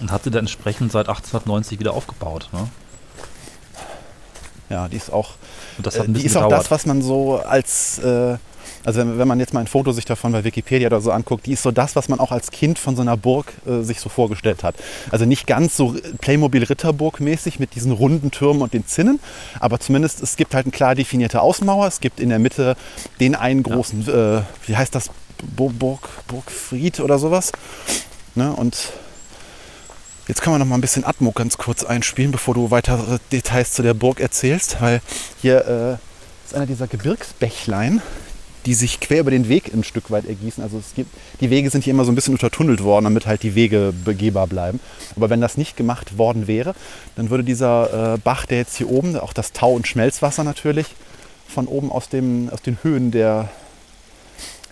S3: und hatte dann entsprechend seit 1890 wieder aufgebaut. Ne?
S2: Ja, die ist auch, äh, die ist auch
S3: gedauert.
S2: das, was man so als, äh, Also wenn, wenn man jetzt mal ein Foto sich davon bei Wikipedia oder so anguckt, die ist so das, was man auch als Kind von so einer Burg äh, sich so vorgestellt hat. Also nicht ganz so Playmobil-Ritterburg-mäßig mit diesen runden Türmen und den Zinnen, aber zumindest es gibt halt eine klar definierte Außenmauer. Es gibt in der Mitte den einen großen, ja. äh, wie heißt das, Burg, Burgfried oder sowas. Ne? Und Jetzt können wir noch mal ein bisschen Atmo ganz kurz einspielen, bevor du weitere Details zu der Burg erzählst, weil hier äh, ist einer dieser Gebirgsbächlein, die sich quer über den Weg ein Stück weit ergießen. Also es gibt, die Wege sind hier immer so ein bisschen untertunnelt worden, damit halt die Wege begehbar bleiben. Aber wenn das nicht gemacht worden wäre, dann würde dieser äh, Bach, der jetzt hier oben, auch das Tau- und Schmelzwasser natürlich, von oben aus, dem, aus den Höhen der,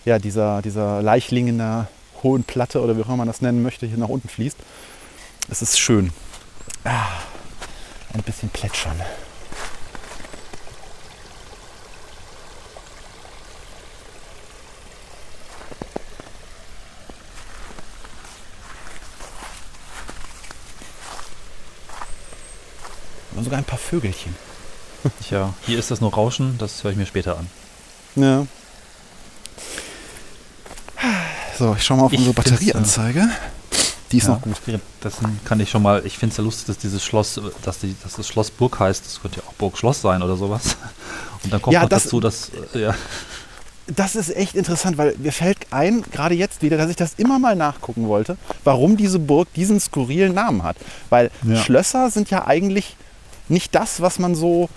S2: ja, dieser, dieser Leichlingener hohen Platte oder wie auch immer man das nennen möchte, hier nach unten fließt. Es ist schön. Ah, ein bisschen plätschern. Und sogar ein paar Vögelchen.
S3: Tja, hier ist das nur Rauschen, das höre ich mir später an.
S2: Ja. So, ich schaue mal auf
S3: Ich
S2: unsere
S3: find's,
S2: Batterieanzeige. Die ist
S3: Ja,
S2: noch gut.
S3: Das kann ich schon mal, ich finde es ja lustig, dass dieses Schloss, dass, die, dass das Schloss Burg heißt. Das könnte ja auch Burg Schloss sein oder sowas. Und dann kommt
S2: Ja,
S3: noch
S2: das-
S3: dazu, dass, äh, ja,
S2: Das ist echt interessant, weil mir fällt ein, gerade jetzt wieder, dass ich das immer mal nachgucken wollte, warum diese Burg diesen skurrilen Namen hat. Weil
S3: Ja.
S2: Schlösser sind ja eigentlich nicht das, was man so.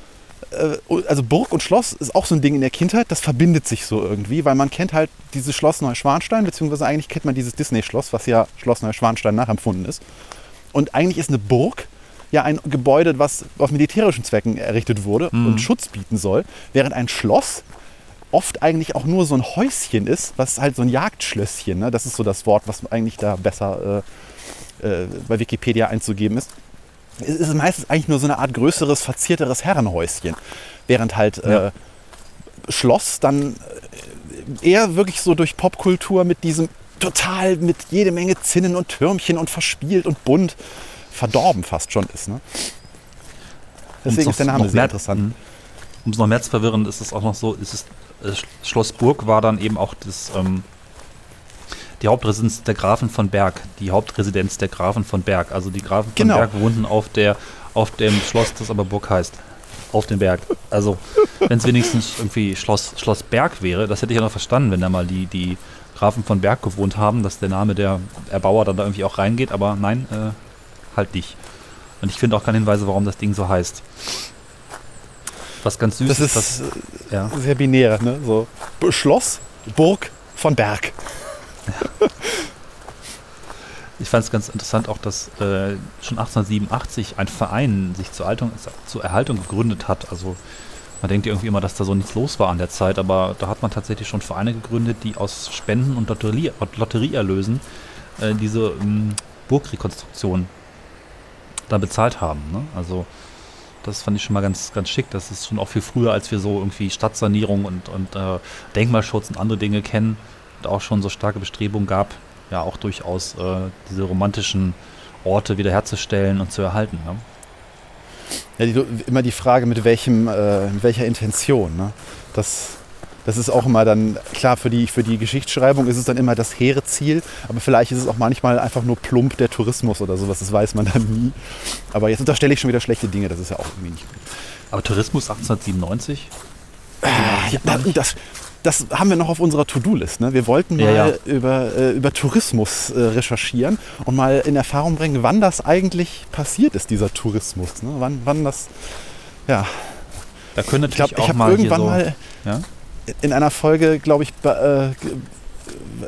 S2: Äh, Also Burg und Schloss ist auch so ein Ding in der Kindheit, das verbindet sich so irgendwie, weil man kennt halt dieses Schloss Neuschwanstein, beziehungsweise eigentlich kennt man dieses Disney-Schloss, was ja Schloss Neuschwanstein nachempfunden ist. Und eigentlich ist eine Burg ja ein Gebäude, was aus militärischen Zwecken errichtet wurde und Schutz bieten soll, während ein Schloss oft eigentlich auch nur so ein Häuschen ist, was halt so ein Jagdschlösschen, ne? das ist so das Wort, was eigentlich da besser äh, äh, bei Wikipedia einzugeben ist. Es ist meistens eigentlich nur so eine Art größeres, verzierteres Herrenhäuschen, während halt
S3: Ja.
S2: äh, Schloss dann äh, eher wirklich so durch Popkultur mit diesem total mit jede Menge Zinnen und Türmchen und verspielt und bunt verdorben fast schon ist. Ne? Deswegen ist der Name sehr
S3: mehr-
S2: interessant.
S3: Mhm. Um es noch mehr zu verwirren, ist es auch noch so, ist es, äh, Sch- Schloss Burg war dann eben auch das, ähm, die Hauptresidenz der Grafen von Berg, die Hauptresidenz der Grafen von Berg. Also die Grafen von
S2: Genau.
S3: Berg wohnten auf, der, auf dem Schloss, das aber Burg heißt. Auf dem Berg. Also, wenn es wenigstens irgendwie Schloss, Schloss Berg wäre, das hätte ich ja noch verstanden, wenn da mal die, die Grafen von Berg gewohnt haben, dass der Name der Erbauer dann da irgendwie auch reingeht, aber nein, äh, halt nicht. Und ich finde auch keine Hinweise, warum das Ding so heißt. Was ganz süß
S2: Das
S3: ist,
S2: ist
S3: dass, ja.
S2: sehr binär, ne? So Schloss, Burg von Berg.
S3: Ich fand es ganz interessant auch, dass äh, schon 1887 ein Verein sich zur, Altung, zur Erhaltung gegründet hat. Also man denkt ja irgendwie immer, dass da so nichts los war an der Zeit, aber da hat man tatsächlich schon Vereine gegründet, die aus Spenden und Lotterie, Lotterieerlösen äh, diese ähm, Burgrekonstruktion da bezahlt haben. Ne? Also das fand ich schon mal ganz, ganz schick. Das ist schon auch viel früher, als wir so irgendwie Stadtsanierung und, und äh, Denkmalschutz und andere Dinge kennen auch schon so starke Bestrebungen gab, ja auch durchaus äh, diese romantischen Orte wiederherzustellen und zu erhalten. Ne?
S2: Ja, die, immer die Frage, mit welchem, äh, mit welcher Intention. Ne? Das, das ist auch immer dann, klar, für die, für die Geschichtsschreibung ist es dann immer das hehre Ziel, aber vielleicht ist es auch manchmal einfach nur plump der Tourismus oder sowas, das weiß man dann nie. Aber jetzt unterstelle ich schon wieder schlechte Dinge, das ist ja auch irgendwie nicht gut.
S3: Aber Tourismus 1897?
S2: Ja, das, das haben wir noch auf unserer To-Do-List. Ne? Wir wollten mal
S3: Ja, ja.
S2: Über, äh, über Tourismus äh, recherchieren und mal in Erfahrung bringen, wann das eigentlich passiert ist, dieser Tourismus. Ne? Wann, wann das, ja,
S3: Da können
S2: ich
S3: natürlich
S2: ich
S3: auch
S2: habe
S3: mal
S2: irgendwann
S3: so,
S2: mal
S3: Ja?
S2: in einer Folge, glaube ich, äh,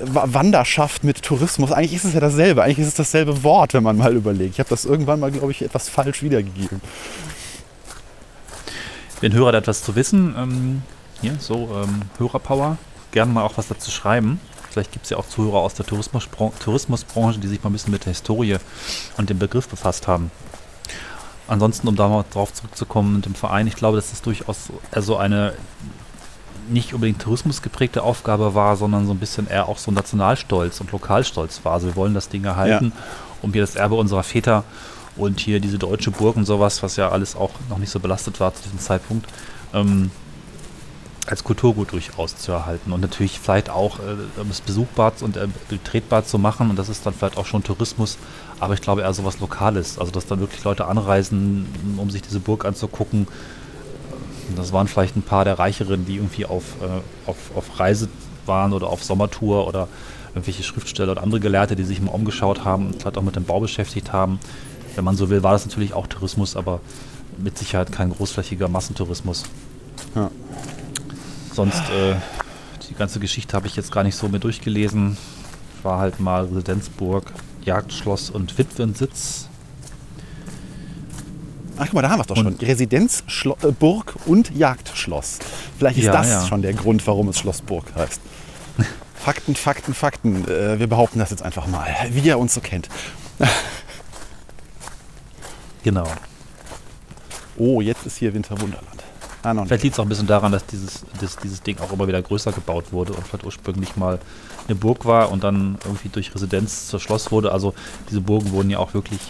S2: Wa- Wanderschaft mit Tourismus. Eigentlich ist es ja dasselbe. Eigentlich ist es dasselbe Wort, wenn man mal überlegt. Ich habe das irgendwann mal, glaube ich, etwas falsch wiedergegeben.
S3: Wenn Hörer da etwas zu wissen, ähm, hier, so ähm, Hörerpower, gerne mal auch was dazu schreiben. Vielleicht gibt es ja auch Zuhörer aus der Tourismusbran Tourismusbranche, die sich mal ein bisschen mit der Historie und dem Begriff befasst haben. Ansonsten, um da mal drauf zurückzukommen mit dem Verein, ich glaube, dass das durchaus also eine nicht unbedingt tourismusgeprägte Aufgabe war, sondern so ein bisschen eher auch so Nationalstolz und Lokalstolz war. Also wir wollen das Ding erhalten, um hier das Erbe unserer Väter und hier diese deutsche Burg und sowas, was ja alles auch noch nicht so belastet war zu diesem Zeitpunkt, ähm, als Kulturgut durchaus zu erhalten und natürlich vielleicht auch äh, es besuchbar und äh, betretbar zu machen und das ist dann vielleicht auch schon Tourismus, aber ich glaube eher sowas Lokales, also dass dann wirklich Leute anreisen, um sich diese Burg anzugucken. Das waren vielleicht ein paar der Reicheren, die irgendwie auf, äh, auf, auf Reise waren oder auf Sommertour oder irgendwelche Schriftsteller oder andere Gelehrte, die sich mal umgeschaut haben und vielleicht auch mit dem Bau beschäftigt haben. Wenn man so will, war das natürlich auch Tourismus, aber mit Sicherheit kein großflächiger Massentourismus. Ja. Sonst, äh, die ganze Geschichte habe ich jetzt gar nicht so mehr durchgelesen. War halt mal Residenzburg, Jagdschloss und Witwensitz.
S2: Ach, guck mal, da haben wir es doch schon. Residenzburg äh, und Jagdschloss. Vielleicht ist ja, das ja. schon der Grund, warum es Schlossburg heißt. Fakten, Fakten, Fakten. Äh, wir behaupten das jetzt einfach mal, wie er uns so kennt.
S3: genau.
S2: Oh, jetzt ist hier Winterwunderland.
S3: Ah, vielleicht liegt es auch ein bisschen daran, dass dieses, dass dieses Ding auch immer wieder größer gebaut wurde und vielleicht ursprünglich mal eine Burg war und dann irgendwie durch Residenz zur Schloss wurde. Also diese Burgen wurden ja auch wirklich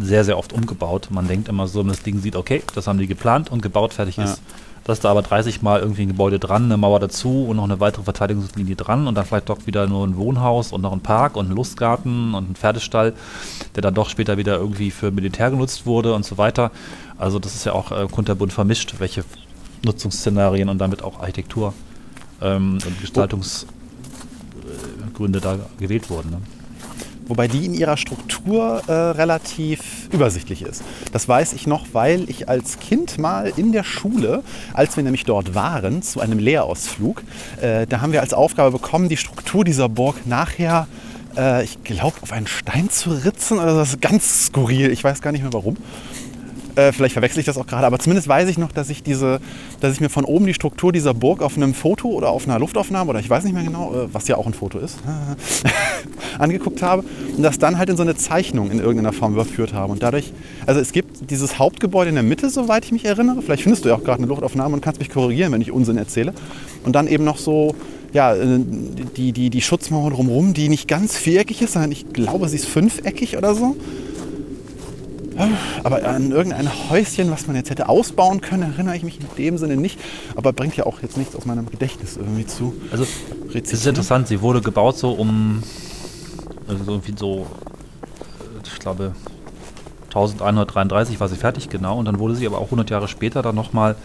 S3: sehr, sehr oft umgebaut. Man denkt immer so, wenn das Ding sieht, okay, das haben die geplant und gebaut, fertig ja. ist. Dass da aber 30 Mal irgendwie ein Gebäude dran, eine Mauer dazu und noch eine weitere Verteidigungslinie dran und dann vielleicht doch wieder nur ein Wohnhaus und noch ein Park und ein Lustgarten und ein Pferdestall, der dann doch später wieder irgendwie für Militär genutzt wurde und so weiter. Also das ist ja auch äh, kunterbunt vermischt, welche Nutzungsszenarien und damit auch Architektur ähm, und Gestaltungsgründe da gewählt wurden. Ne?
S2: Wobei die in ihrer Struktur äh, relativ übersichtlich ist. Das weiß ich noch, weil ich als Kind mal in der Schule, als wir nämlich dort waren, zu einem Lehrausflug, äh, da haben wir als Aufgabe bekommen, die Struktur dieser Burg nachher äh, ich glaube, auf einen Stein zu ritzen. Also das ist ganz skurril. Ich weiß gar nicht mehr warum. Äh, vielleicht verwechsel ich das auch gerade, aber zumindest weiß ich noch, dass ich diese, dass ich mir von oben die Struktur dieser Burg auf einem Foto oder auf einer Luftaufnahme oder ich weiß nicht mehr genau, äh, was ja auch ein Foto ist, angeguckt habe und das dann halt in so eine Zeichnung in irgendeiner Form überführt habe. Und dadurch, also es gibt dieses Hauptgebäude in der Mitte, soweit ich mich erinnere. Vielleicht findest du ja auch gerade eine Luftaufnahme und kannst mich korrigieren, wenn ich Unsinn erzähle. Und dann eben noch so ja, äh, die, die, die Schutzmauer drumherum, die nicht ganz viereckig ist, sondern ich glaube, sie ist fünfeckig oder so. Aber an irgendein Häuschen, was man jetzt hätte ausbauen können, erinnere ich mich in dem Sinne nicht. Aber bringt ja auch jetzt nichts aus meinem Gedächtnis irgendwie zu.
S3: Also, es ist interessant, sie wurde gebaut so um, also irgendwie so, ich glaube, 1133 war sie fertig, genau. Und dann wurde sie aber auch 100 Jahre später dann nochmal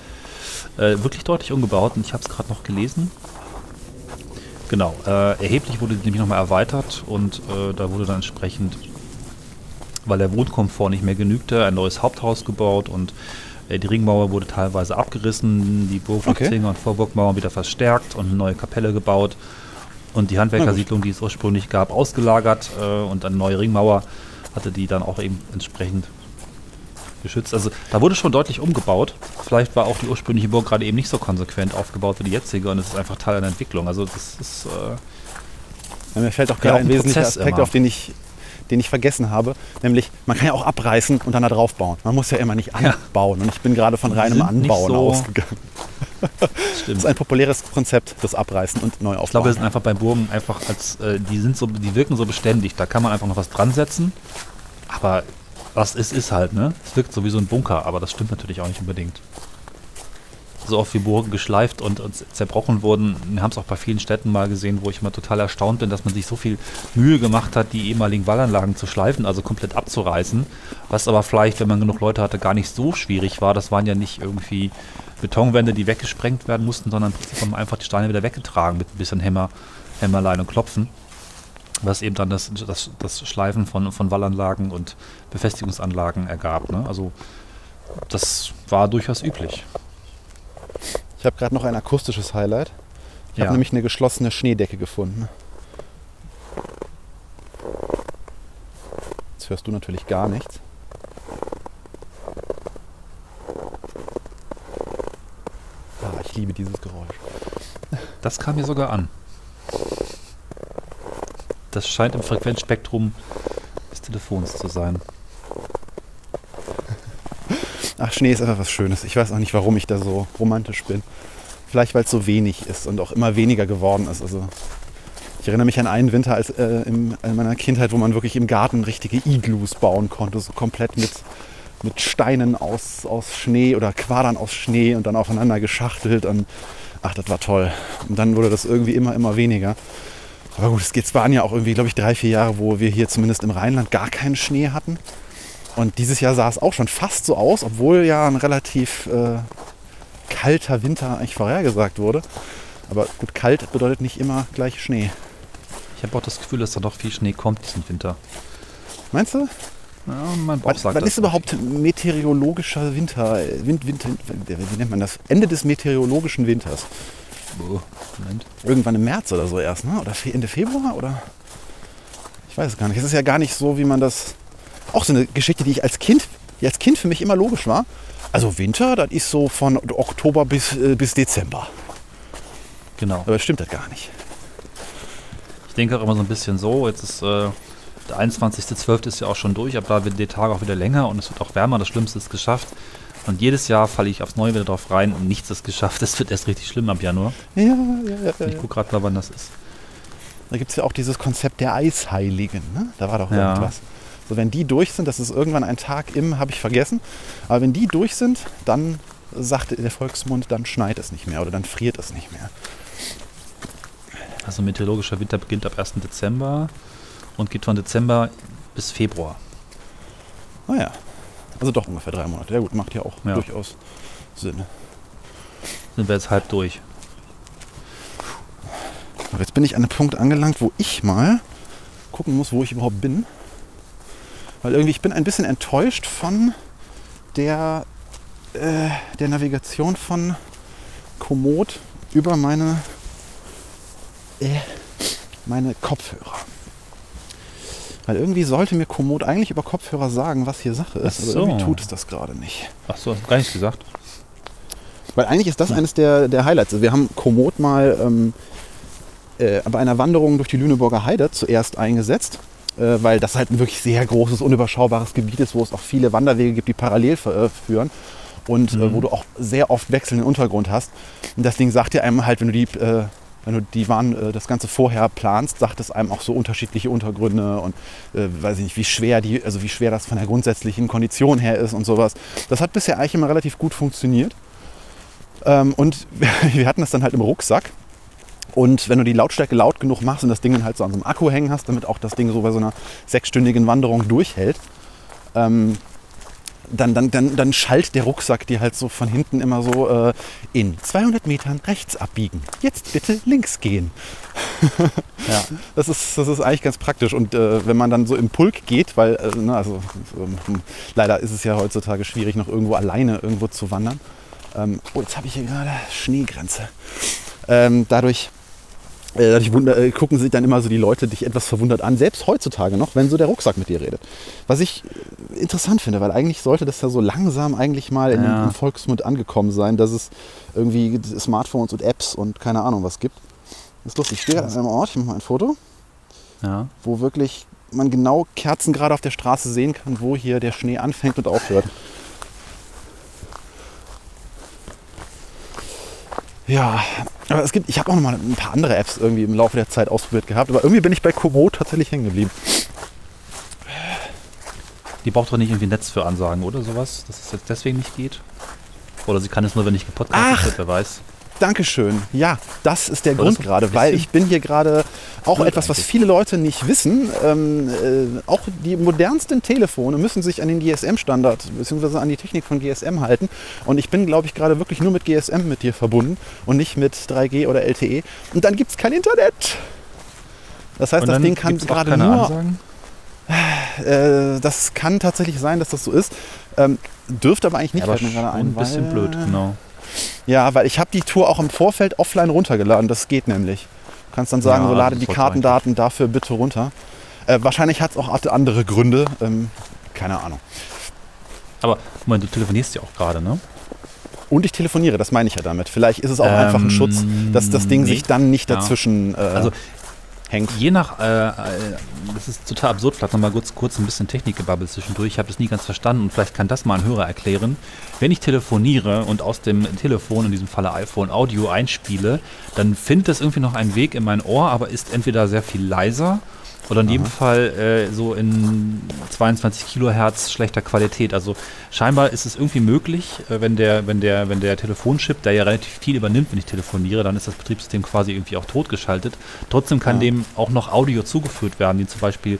S3: äh, wirklich deutlich umgebaut. Und ich habe es gerade noch gelesen. Genau, äh, erheblich wurde sie nämlich nochmal erweitert und äh, da wurde dann entsprechend weil der Wohnkomfort nicht mehr genügte, ein neues Haupthaus gebaut und äh, die Ringmauer wurde teilweise abgerissen, die Burgfluchtzinger okay. und Vorburgmauern wieder verstärkt und eine neue Kapelle gebaut und die Handwerkersiedlung, die es ursprünglich gab, ausgelagert äh, und eine neue Ringmauer hatte die dann auch eben entsprechend geschützt. Also da wurde schon deutlich umgebaut. Vielleicht war auch die ursprüngliche Burg gerade eben nicht so konsequent aufgebaut wie die jetzige und es ist einfach Teil einer Entwicklung. Also das ist äh,
S2: ja, mir fällt auch gerade ein wesentlicher Aspekt, immer. auf den ich den ich vergessen habe. Nämlich, man kann ja auch abreißen und dann da drauf bauen. Man muss ja immer nicht anbauen. Ja. Und ich bin gerade von reinem Anbauen so ausgegangen. das ist ein populäres Konzept, das Abreißen und neu aufbauen.
S3: Ich glaube, wir sind einfach bei Burgen einfach als, äh, die sind so, die wirken so beständig. Da kann man einfach noch was dran setzen. Aber was ist, ist halt, ne? Es wirkt so wie so ein Bunker, aber das stimmt natürlich auch nicht unbedingt so oft wie Burgen geschleift und, und zerbrochen wurden. Wir haben es auch bei vielen Städten mal gesehen, wo ich immer total erstaunt bin, dass man sich so viel Mühe gemacht hat, die ehemaligen Wallanlagen zu schleifen, also komplett abzureißen. Was aber vielleicht, wenn man genug Leute hatte, gar nicht so schwierig war. Das waren ja nicht irgendwie Betonwände, die weggesprengt werden mussten, sondern haben einfach die Steine wieder weggetragen mit ein bisschen Hämmer, Hämmerlein und Klopfen. Was eben dann das, das, das Schleifen von, von Wallanlagen und Befestigungsanlagen ergab. Ne? Also das war durchaus üblich.
S2: Ich habe gerade noch ein akustisches Highlight. Ich ja. habe nämlich eine geschlossene Schneedecke gefunden. Jetzt hörst du natürlich gar nichts. Ah, ich liebe dieses Geräusch.
S3: Das kam mir sogar an. Das scheint im Frequenzspektrum des Telefons zu sein.
S2: Ach, Schnee ist einfach was Schönes. Ich weiß auch nicht, warum ich da so romantisch bin. Vielleicht, weil es so wenig ist und auch immer weniger geworden ist. Also ich erinnere mich an einen Winter als, äh, in, in meiner Kindheit, wo man wirklich im Garten richtige Iglus bauen konnte, so komplett mit, mit Steinen aus, aus Schnee oder Quadern aus Schnee und dann aufeinander geschachtelt. Und Ach, das war toll. Und dann wurde das irgendwie immer, immer weniger. Aber gut, es waren ja auch irgendwie, glaube ich, drei, vier Jahre, wo wir hier zumindest im Rheinland gar keinen Schnee hatten. Und dieses Jahr sah es auch schon fast so aus, obwohl ja ein relativ äh, kalter Winter eigentlich vorhergesagt wurde. Aber gut, kalt bedeutet nicht immer gleich Schnee.
S3: Ich habe auch das Gefühl, dass da doch viel Schnee kommt diesen Winter.
S2: Meinst du?
S3: Ja, mein Bauch
S2: Was,
S3: sagt
S2: wann
S3: das.
S2: ist überhaupt meteorologischer Winter? äh, Wind, Wind, wie nennt man das? Ende des meteorologischen Winters.
S3: Oh, Moment.
S2: Irgendwann im März oder so erst, ne? Oder Ende Februar? Oder? Ich weiß es gar nicht. Es ist ja gar nicht so, wie man das. Auch so eine Geschichte, die ich als Kind, die als Kind für mich immer logisch war. Also Winter, das ist so von Oktober bis, äh, bis Dezember.
S3: Genau.
S2: Aber stimmt das gar nicht.
S3: Ich denke auch immer so ein bisschen so, jetzt ist äh, der 21.12. ist ja auch schon durch, aber da werden die Tage auch wieder länger und es wird auch wärmer, das Schlimmste ist geschafft. Und jedes Jahr falle ich aufs Neue wieder drauf rein und nichts ist geschafft. Es wird erst richtig schlimm ab Januar.
S2: Ja, ja, ja. ja,
S3: Ich gucke gerade mal, wann das ist.
S2: Da gibt es ja auch dieses Konzept der Eisheiligen. Ne? Da war doch
S3: Ja.
S2: irgendwas. So, wenn die durch sind, das ist irgendwann ein Tag im, habe ich vergessen. Aber wenn die durch sind, dann sagt der Volksmund, dann schneit es nicht mehr oder dann friert es nicht mehr.
S3: Also meteorologischer Winter beginnt ab 1. Dezember und geht von Dezember bis Februar.
S2: Naja, also doch ungefähr drei Monate. Ja gut, macht ja auch
S3: Ja.
S2: durchaus Sinn.
S3: Sind wir jetzt halb durch.
S2: Aber jetzt bin ich an einem Punkt angelangt, wo ich mal gucken muss, wo ich überhaupt bin. Weil irgendwie, ich bin ein bisschen enttäuscht von der, äh, der Navigation von Komoot über meine, äh, meine Kopfhörer. Weil irgendwie sollte mir Komoot eigentlich über Kopfhörer sagen, was hier Sache ist. Aber
S3: so.
S2: irgendwie tut es das gerade nicht.
S3: Ach so, hast du gar nichts gesagt.
S2: Weil eigentlich ist das eines der, der Highlights. Also wir haben Komoot mal ähm, äh, bei einer Wanderung durch die Lüneburger Heide zuerst eingesetzt, weil das halt ein wirklich sehr großes, unüberschaubares Gebiet ist, wo es auch viele Wanderwege gibt, die parallel äh, führen und äh, wo du auch sehr oft wechselnden Untergrund hast. Und das Ding sagt dir einem halt, wenn du die, äh, wenn du die äh, das Ganze vorher planst, sagt es einem auch so unterschiedliche Untergründe und äh, weiß ich nicht, wie schwer die, also wie schwer das von der grundsätzlichen Kondition her ist und sowas. Das hat bisher eigentlich immer relativ gut funktioniert. Ähm, und wir hatten das dann halt im Rucksack. Und wenn du die Lautstärke laut genug machst und das Ding dann halt so an so einem Akku hängen hast, damit auch das Ding so bei so einer sechsstündigen Wanderung durchhält, ähm, dann, dann, dann, dann schallt der Rucksack dir halt so von hinten immer so äh, in 200 Metern rechts abbiegen. Jetzt bitte links gehen.
S3: Ja.
S2: Das ist, das ist eigentlich ganz praktisch. Und äh, wenn man dann so im Pulk geht, weil, äh, ne, also ähm, leider ist es ja heutzutage schwierig, noch irgendwo alleine irgendwo zu wandern. Ähm, oh, jetzt habe ich hier gerade Schneegrenze. Ähm, dadurch dadurch wunder, äh, gucken sich dann immer so die Leute dich etwas verwundert an, selbst heutzutage noch, wenn so der Rucksack mit dir redet. Was ich äh, interessant finde, weil eigentlich sollte das ja so langsam eigentlich mal in,
S3: Ja.
S2: im Volksmund angekommen sein, dass es irgendwie Smartphones und Apps und keine Ahnung was gibt. Das ist lustig. Ich stehe gerade an einem Ort, ich mache mal ein Foto,
S3: Ja.
S2: wo wirklich man genau kerzengerade auf der Straße sehen kann, wo hier der Schnee anfängt und aufhört. Ja, aber es gibt, ich habe auch noch mal ein paar andere Apps irgendwie im Laufe der Zeit ausprobiert gehabt, aber irgendwie bin ich bei Komoot tatsächlich hängen geblieben.
S3: Die braucht doch nicht irgendwie ein Netz für Ansagen oder sowas, dass es jetzt deswegen nicht geht. Oder sie kann es nur, wenn nicht gepodcastet wird, wer weiß.
S2: Dankeschön. Ja, das ist der
S3: Aber
S2: Grund gerade,
S3: ein
S2: weil ich bin hier gerade auch etwas, was viele Leute nicht wissen. Ähm, äh, auch die modernsten Telefone müssen sich an den GSM-Standard bzw. an die Technik von GSM halten. Und ich bin, glaube ich, gerade wirklich nur mit GSM mit dir verbunden und nicht mit 3G oder LTE. Und dann gibt es kein Internet. Das heißt, das Ding kann gerade nur
S3: Ansagen?
S2: äh, das kann tatsächlich sein, dass das so ist. Ähm, dürfte aber eigentlich nicht,
S3: Ja, aber
S2: gerade
S3: ein
S2: weil-
S3: bisschen blöd, genau.
S2: Ja, weil ich habe die Tour auch im Vorfeld offline runtergeladen. Das geht nämlich. Du kannst dann sagen,
S3: Ja,
S2: so lade die Kartendaten dafür bitte runter. Äh, wahrscheinlich hat es auch andere Gründe. Ähm, keine Ahnung.
S3: Aber Moment, du telefonierst ja auch gerade, ne?
S2: Und ich telefoniere, das meine ich ja damit. Vielleicht ist es auch einfach ein
S3: Ähm,
S2: Schutz, dass das Ding
S3: nee.
S2: sich dann nicht
S3: Ja.
S2: dazwischen äh,
S3: Also
S2: hängt.
S3: je nach, äh, äh, das ist total absurd, vielleicht nochmal kurz, kurz ein bisschen Technikgebabbel zwischendurch. Ich habe das nie ganz verstanden und vielleicht kann das mal ein Hörer erklären. Wenn ich telefoniere und aus dem Telefon, in diesem Falle iPhone, Audio einspiele, dann findet das irgendwie noch einen Weg in mein Ohr, aber ist entweder sehr viel leiser Oder in jedem Fall äh, so in 22 Kilohertz schlechter Qualität. Also scheinbar ist es irgendwie möglich, äh, wenn, der, wenn, der, wenn der Telefonchip, der ja relativ viel übernimmt, wenn ich telefoniere, dann ist das Betriebssystem quasi irgendwie auch totgeschaltet. Trotzdem kann
S2: Ja.
S3: dem auch noch Audio zugeführt werden, die zum Beispiel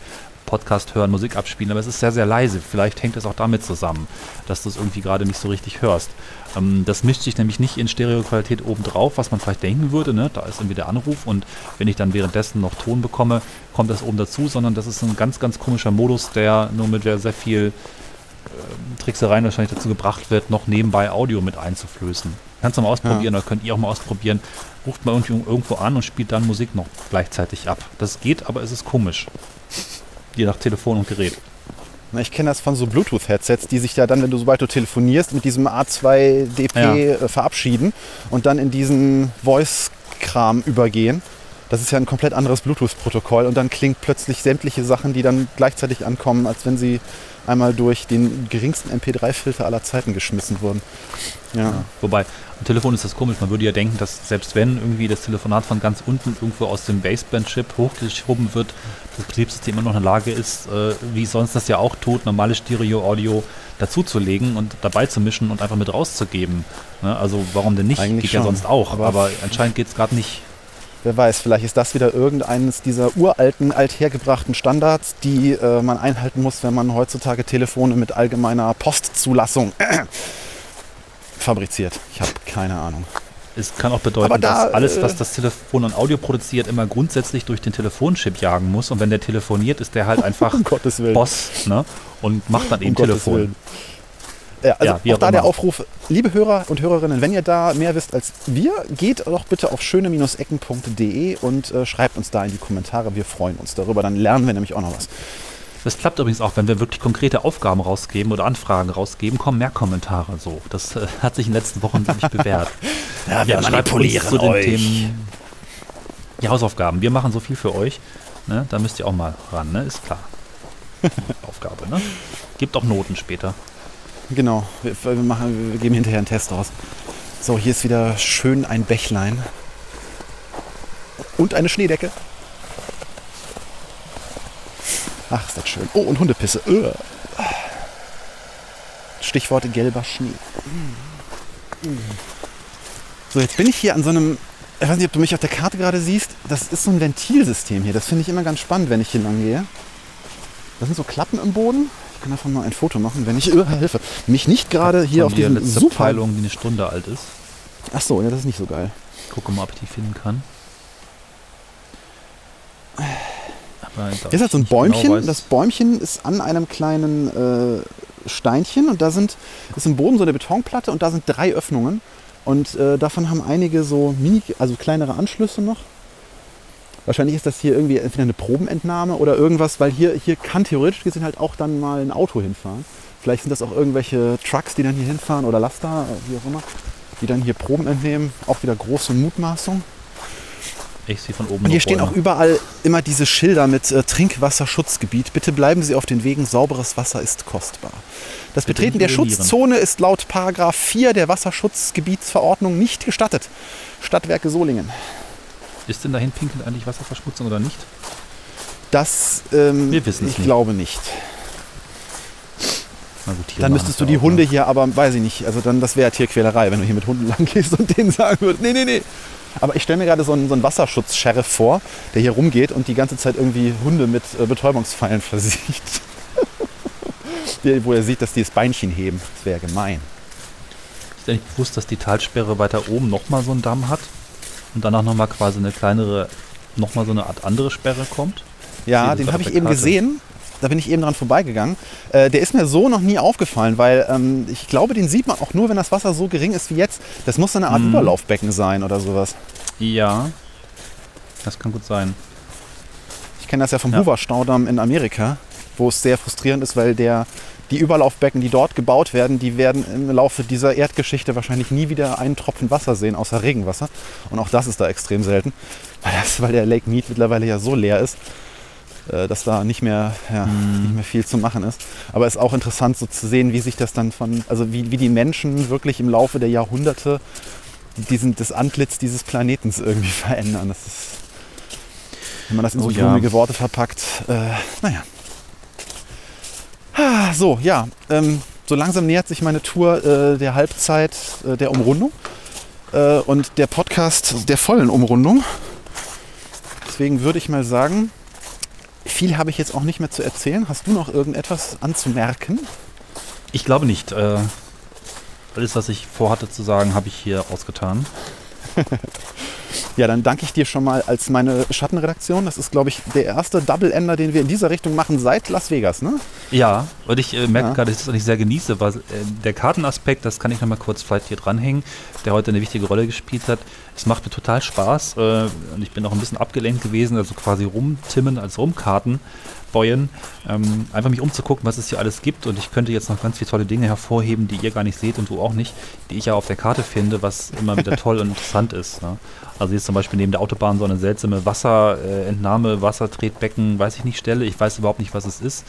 S3: Podcast hören, Musik abspielen, aber es ist sehr, sehr leise. Vielleicht hängt es auch damit zusammen, dass du es irgendwie gerade nicht so richtig hörst. Ähm, das mischt sich nämlich nicht in Stereoqualität obendrauf, was man vielleicht denken würde. Ne? Da ist irgendwie der Anruf und wenn ich dann währenddessen noch Ton bekomme, kommt das oben dazu, sondern das ist ein ganz, ganz komischer Modus, der nur mit sehr viel ähm, Tricksereien wahrscheinlich dazu gebracht wird, noch nebenbei Audio mit einzuflößen. Kannst du mal ausprobieren oder könnt ihr auch mal ausprobieren. Ruft mal irgendwo an und spielt dann Musik noch gleichzeitig ab. Das geht, aber es ist komisch. Je nach Telefon und Gerät.
S2: Na, ich kenne das von so Bluetooth-Headsets, die sich ja dann, wenn du sobald du telefonierst, mit diesem A2DP
S3: Ja.
S2: äh, verabschieden und dann in diesen Voice-Kram übergehen. Das ist ja ein komplett anderes Bluetooth-Protokoll und dann klingt plötzlich sämtliche Sachen, die dann gleichzeitig ankommen, als wenn sie einmal durch den geringsten MP3-Filter aller Zeiten geschmissen wurden. Ja.
S3: Wobei, am Telefon ist das komisch. Man würde ja denken, dass selbst wenn irgendwie das Telefonat von ganz unten irgendwo aus dem Baseband-Chip hochgeschoben wird, das Betriebssystem immer noch in der Lage ist, äh, wie sonst das ja auch tut, normales Stereo-Audio dazuzulegen und dabei zu mischen und einfach mit rauszugeben. Ne? Also warum denn nicht?
S2: Eigentlich
S3: geht ja
S2: schon.
S3: sonst auch.
S2: Aber-
S3: Aber, anscheinend geht es gerade nicht.
S2: Wer weiß, vielleicht ist das wieder irgendeines dieser uralten, althergebrachten Standards, die äh, man einhalten muss, wenn man heutzutage Telefone mit allgemeiner Postzulassung fabriziert. Ich habe keine Ahnung.
S3: Es kann auch bedeuten,
S2: da,
S3: dass alles, was
S2: äh,
S3: das Telefon an Audio produziert, immer grundsätzlich durch den Telefonchip jagen muss. Und wenn der telefoniert, ist der halt einfach
S2: Um.
S3: Boss ne? und macht dann eben
S2: Um
S3: Telefon.
S2: Ja, also
S3: Ja,
S2: auch
S3: auch
S2: da der. Aufruf, liebe Hörer und Hörerinnen, wenn ihr da mehr wisst als wir, geht doch bitte auf schöne-ecken.de und äh, schreibt uns da in die Kommentare. Wir freuen uns darüber. Dann lernen wir nämlich auch noch was.
S3: Das klappt übrigens auch, wenn wir wirklich konkrete Aufgaben rausgeben oder Anfragen rausgeben, kommen mehr Kommentare so. Das äh, hat sich in den letzten Wochen wirklich bewährt.
S2: Ja, wir
S3: schreibt
S2: manipulieren
S3: zu den
S2: euch.
S3: Themen die Hausaufgaben. Wir machen so viel für euch. Ne? Da müsst ihr auch mal ran, ne? ist klar. Aufgabe, ne? Gibt auch Noten später.
S2: Genau, wir, wir, machen, wir geben hinterher einen Test aus. So, hier ist wieder schön ein Bächlein. Und eine Schneedecke. Ach, ist das schön. Oh, und Hundepisse. Ugh. Stichwort gelber Schnee. So, jetzt bin ich hier an so einem, ich weiß nicht, ob du mich auf der Karte gerade siehst, das ist so ein Ventilsystem hier. Das finde ich immer ganz spannend, wenn ich hier lang gehe. Das sind so Klappen im Boden. Ich kann davon mal ein Foto machen, wenn ich, uh, Hilfe, mich nicht gerade hier auf
S3: der
S2: diesem
S3: letzte
S2: super...
S3: Peilung, die eine Stunde alt ist.
S2: Ach so, ja, das ist nicht so geil.
S3: Ich gucke mal, ob ich die finden kann. Aber da
S2: Hier ist halt so ein
S3: nicht
S2: Bäumchen.
S3: genau
S2: das Bäumchen ist an einem kleinen äh, Steinchen und da sind, ist im Boden so eine Betonplatte und da sind drei Öffnungen. Und äh, davon haben einige so mini, also kleinere Anschlüsse noch. Wahrscheinlich ist das hier irgendwie entweder eine Probenentnahme oder irgendwas, weil hier, hier kann theoretisch gesehen halt auch dann mal ein Auto hinfahren. Vielleicht sind das auch irgendwelche Trucks, die dann hier hinfahren oder Laster, äh, wie auch immer, die dann hier Proben entnehmen. Auch wieder große Mutmaßung.
S3: Ich sehe von oben
S2: Und hier stehen auch überall immer diese Schilder mit äh, Trinkwasserschutzgebiet. Bitte bleiben Sie auf den Wegen, sauberes Wasser ist kostbar. Das
S3: Bitte
S2: Betreten der. Schutzzone ist laut Paragraph 4 der Wasserschutzgebietsverordnung nicht gestattet. Stadtwerke Solingen.
S3: Ist denn dahin pinkeln eigentlich Wasserverschmutzung oder nicht?
S2: Das, ähm,
S3: Wir wissen es
S2: ich
S3: nicht.
S2: glaube nicht.
S3: Na gut,
S2: Dann müsstest
S3: es
S2: du die
S3: auch,
S2: Hunde
S3: ne?
S2: hier, aber weiß ich nicht. Also dann, das wäre Tierquälerei, wenn du hier mit Hunden lang gehst und denen sagen würdest, nee, nee, nee. Aber ich stelle mir gerade so einen, so einen Wasserschutz-Sheriff vor, der hier rumgeht und die ganze Zeit irgendwie Hunde mit äh, Betäubungspfeilen versiegt. Wo er sieht, dass die das Beinchen heben. Das wäre gemein.
S3: Ist dir nicht bewusst, dass die Talsperre weiter oben nochmal so einen Damm hat und danach nochmal quasi eine kleinere, nochmal so eine Art andere Sperre kommt?
S2: Ja, den habe ich eben gesehen. Da bin ich eben dran vorbeigegangen. Äh, der ist mir so noch nie aufgefallen, weil ähm, ich glaube, den sieht man auch nur, wenn das Wasser so gering ist wie jetzt. Das muss so eine Art
S3: Mhm.
S2: Überlaufbecken sein oder sowas.
S3: Ja, das kann gut sein.
S2: Ich kenne das ja vom
S3: Ja.
S2: Hoover-Staudamm in Amerika, wo es sehr frustrierend ist, weil der, die Überlaufbecken, die dort gebaut werden, die werden im Laufe dieser Erdgeschichte wahrscheinlich nie wieder einen Tropfen Wasser sehen, außer Regenwasser. Und auch das ist da extrem selten, weil, das, weil der Lake Mead mittlerweile ja so leer ist, dass da nicht mehr, ja, nicht mehr viel zu machen ist. Aber es ist auch interessant so zu sehen, wie sich das dann von, also wie, wie die Menschen wirklich im Laufe der Jahrhunderte diesen, das Antlitz dieses Planetens irgendwie verändern. Das ist wenn man das in so
S3: Oh ja.
S2: Worte verpackt. Äh, naja. Ah, So, ja. Ähm, so langsam nähert sich meine Tour äh, der Halbzeit äh, der Umrundung äh, und der Podcast der vollen Umrundung. Deswegen würde ich mal sagen, viel habe ich jetzt auch nicht mehr zu erzählen. Hast du noch irgendetwas anzumerken?
S3: Ich glaube nicht. Äh, alles, was ich vorhatte zu sagen, habe ich hier ausgetan.
S2: Ja, dann danke ich dir schon mal als meine Schattenredaktion. Das ist, glaube ich, der erste Double-Ender, den wir in dieser Richtung machen seit Las Vegas, ne?
S3: Ja, und ich äh, merke
S2: Ja.
S3: gerade, dass ich das nicht sehr genieße, weil äh, der Kartenaspekt, das kann ich nochmal kurz vielleicht hier dranhängen, der heute eine wichtige Rolle gespielt hat. Es macht mir total Spaß äh, und ich bin auch ein bisschen abgelenkt gewesen, also quasi rumtimmen als Rumkarten. Bäuen, ähm, einfach mich umzugucken, was es hier alles gibt und ich könnte jetzt noch ganz viele tolle Dinge hervorheben, die ihr gar nicht seht und du auch nicht, die ich ja auf der Karte finde, was immer wieder toll und interessant ist. Ne? Also jetzt zum Beispiel neben der Autobahn so eine seltsame Wasserentnahme, Wassertretbecken, weiß ich nicht, Stelle, ich weiß überhaupt nicht, was es ist.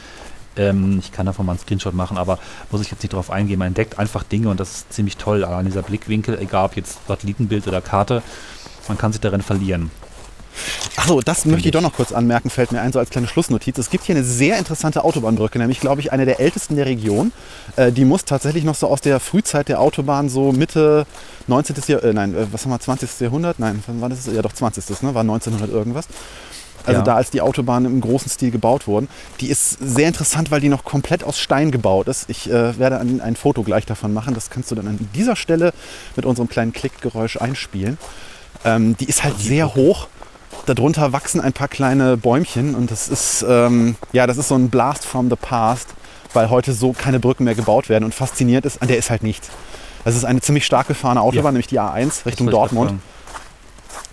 S3: Ähm, ich kann davon mal einen Screenshot machen, aber muss ich jetzt nicht drauf eingehen. Man entdeckt einfach Dinge und das ist ziemlich toll. An dieser Blickwinkel, egal ob jetzt Satellitenbild oder Karte, man kann sich darin verlieren.
S2: Achso, das möchte ich doch noch kurz anmerken, fällt mir ein, so als kleine Schlussnotiz. Es gibt hier eine sehr interessante Autobahnbrücke, nämlich, glaube ich, eine der ältesten der Region. Äh, die muss tatsächlich noch so aus der Frühzeit der Autobahn, so Mitte 19. Jahr, äh, nein, äh, was haben wir, 20. Jahrhundert? Nein, wann war das? Ja, doch 20. Ne? War 1900 irgendwas. Also
S3: Ja.
S2: da, als die Autobahnen im großen Stil gebaut wurden. Die ist sehr interessant, weil die noch komplett aus Stein gebaut ist. Ich äh, werde ein, ein Foto gleich davon machen. Das kannst du dann an dieser Stelle mit unserem kleinen Klickgeräusch einspielen. Ähm, die ist halt sehr hoch. Darunter wachsen ein paar kleine Bäumchen und das ist, ähm, ja, das ist so ein Blast from the past, weil heute so keine Brücken mehr gebaut werden. Und fasziniert ist, an der ist halt nichts. Das ist eine ziemlich stark gefahrene Autobahn,
S3: Ja.
S2: nämlich die A1 Richtung Dortmund.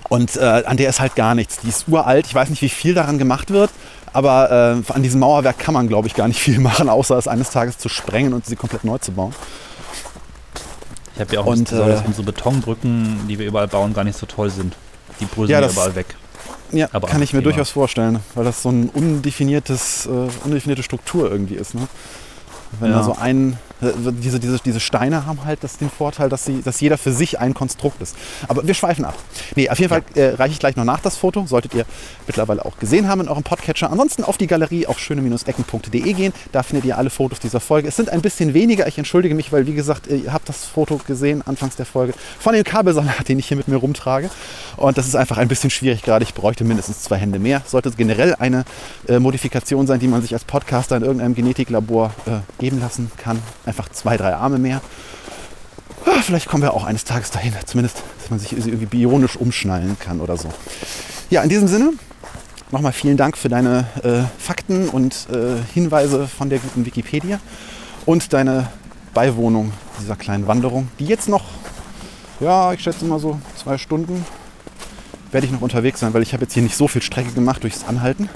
S2: Und äh, an der ist halt gar nichts. Die ist uralt. Ich weiß nicht, wie viel daran gemacht wird. Aber äh, an diesem Mauerwerk kann man, glaube ich, gar nicht viel machen, außer es eines Tages zu sprengen und sie komplett neu zu bauen.
S3: Ich habe ja auch
S2: Und,
S3: und, Sorge, dass
S2: äh,
S3: unsere Betonbrücken, die wir überall bauen, gar nicht so toll sind. Die bröseln
S2: Ja, das-
S3: überall weg.
S2: Ja,
S3: Aber
S2: kann ich mir
S3: Thema.
S2: durchaus vorstellen, weil das so ein undefiniertes, äh, undefinierte Struktur irgendwie ist. Ne? Wenn
S3: Ja.
S2: da so ein, äh, diese, diese, diese Steine haben halt das, den Vorteil, dass, sie, dass jeder für sich ein Konstrukt ist. Aber wir schweifen ab. Nee, auf jeden Fall äh, reiche ich gleich noch nach das Foto. Solltet ihr mittlerweile auch gesehen haben in eurem Podcatcher. Ansonsten auf die Galerie auf schöne-ecken.de gehen. Da findet ihr alle Fotos dieser Folge. Es sind ein bisschen weniger. Ich entschuldige mich, weil wie gesagt, ihr habt das Foto gesehen anfangs der Folge von dem Kabelsalat, den ich hier mit mir rumtrage. Und das ist einfach ein bisschen schwierig gerade. Ich bräuchte mindestens zwei Hände mehr. Sollte generell eine äh, Modifikation sein, die man sich als Podcaster in irgendeinem Genetiklabor äh, geben lassen kann. Einfach zwei, drei Arme mehr. Ah, Vielleicht kommen wir auch eines Tages dahin. Zumindest, dass man sich irgendwie bionisch umschnallen kann oder so. Ja, in diesem Sinne, nochmal vielen Dank für deine äh, Fakten und äh, Hinweise von der guten Wikipedia und deine Beiwohnung dieser kleinen Wanderung, die jetzt noch, ja, ich schätze mal so zwei Stunden werde ich noch unterwegs sein, weil ich habe jetzt hier nicht so viel Strecke gemacht durchs Anhalten.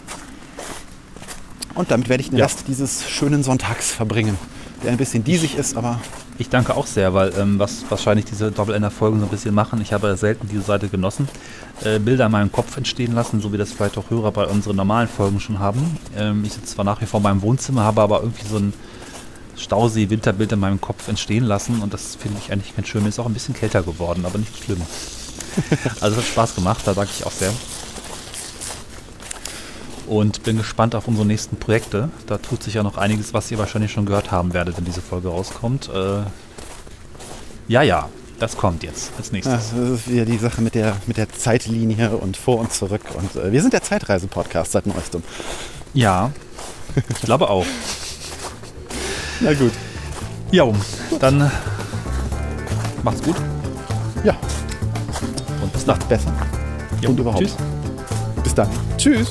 S2: Und damit werde ich den
S3: Ja.
S2: Rest dieses schönen Sonntags verbringen, der ein bisschen diesig ist, aber
S3: Ich danke auch sehr, weil ähm, was wahrscheinlich diese Doppel-Ender-Folgen so ein bisschen machen, ich habe selten diese Seite genossen, äh, Bilder in meinem Kopf entstehen lassen, so wie das vielleicht auch Hörer bei unseren normalen Folgen schon haben. Ähm, ich sitze zwar nach wie vor in meinem Wohnzimmer, habe aber irgendwie so ein Stausee-Winterbild in meinem Kopf entstehen lassen und das finde ich eigentlich ganz schön. Mir ist auch ein bisschen kälter geworden, aber nicht schlimm. Also es hat Spaß gemacht, da danke ich auch sehr. Und bin gespannt auf unsere nächsten Projekte. Da tut sich ja noch einiges, was ihr wahrscheinlich schon gehört haben werdet, wenn diese Folge rauskommt. Äh, ja, ja, das kommt jetzt als
S2: Ja,
S3: nächstes.
S2: das ist wieder die Sache mit der, mit der Zeitlinie und vor und zurück. Und äh, wir sind der Zeitreise-Podcast seit neuestem.
S3: Ja, ich glaube auch.
S2: Na gut.
S3: Ja, dann macht's gut
S2: Ja,
S3: und bis dann.
S2: besser.
S3: Ja,
S2: und überhaupt.
S3: Tschüss.
S2: Bis dann. Tschüss.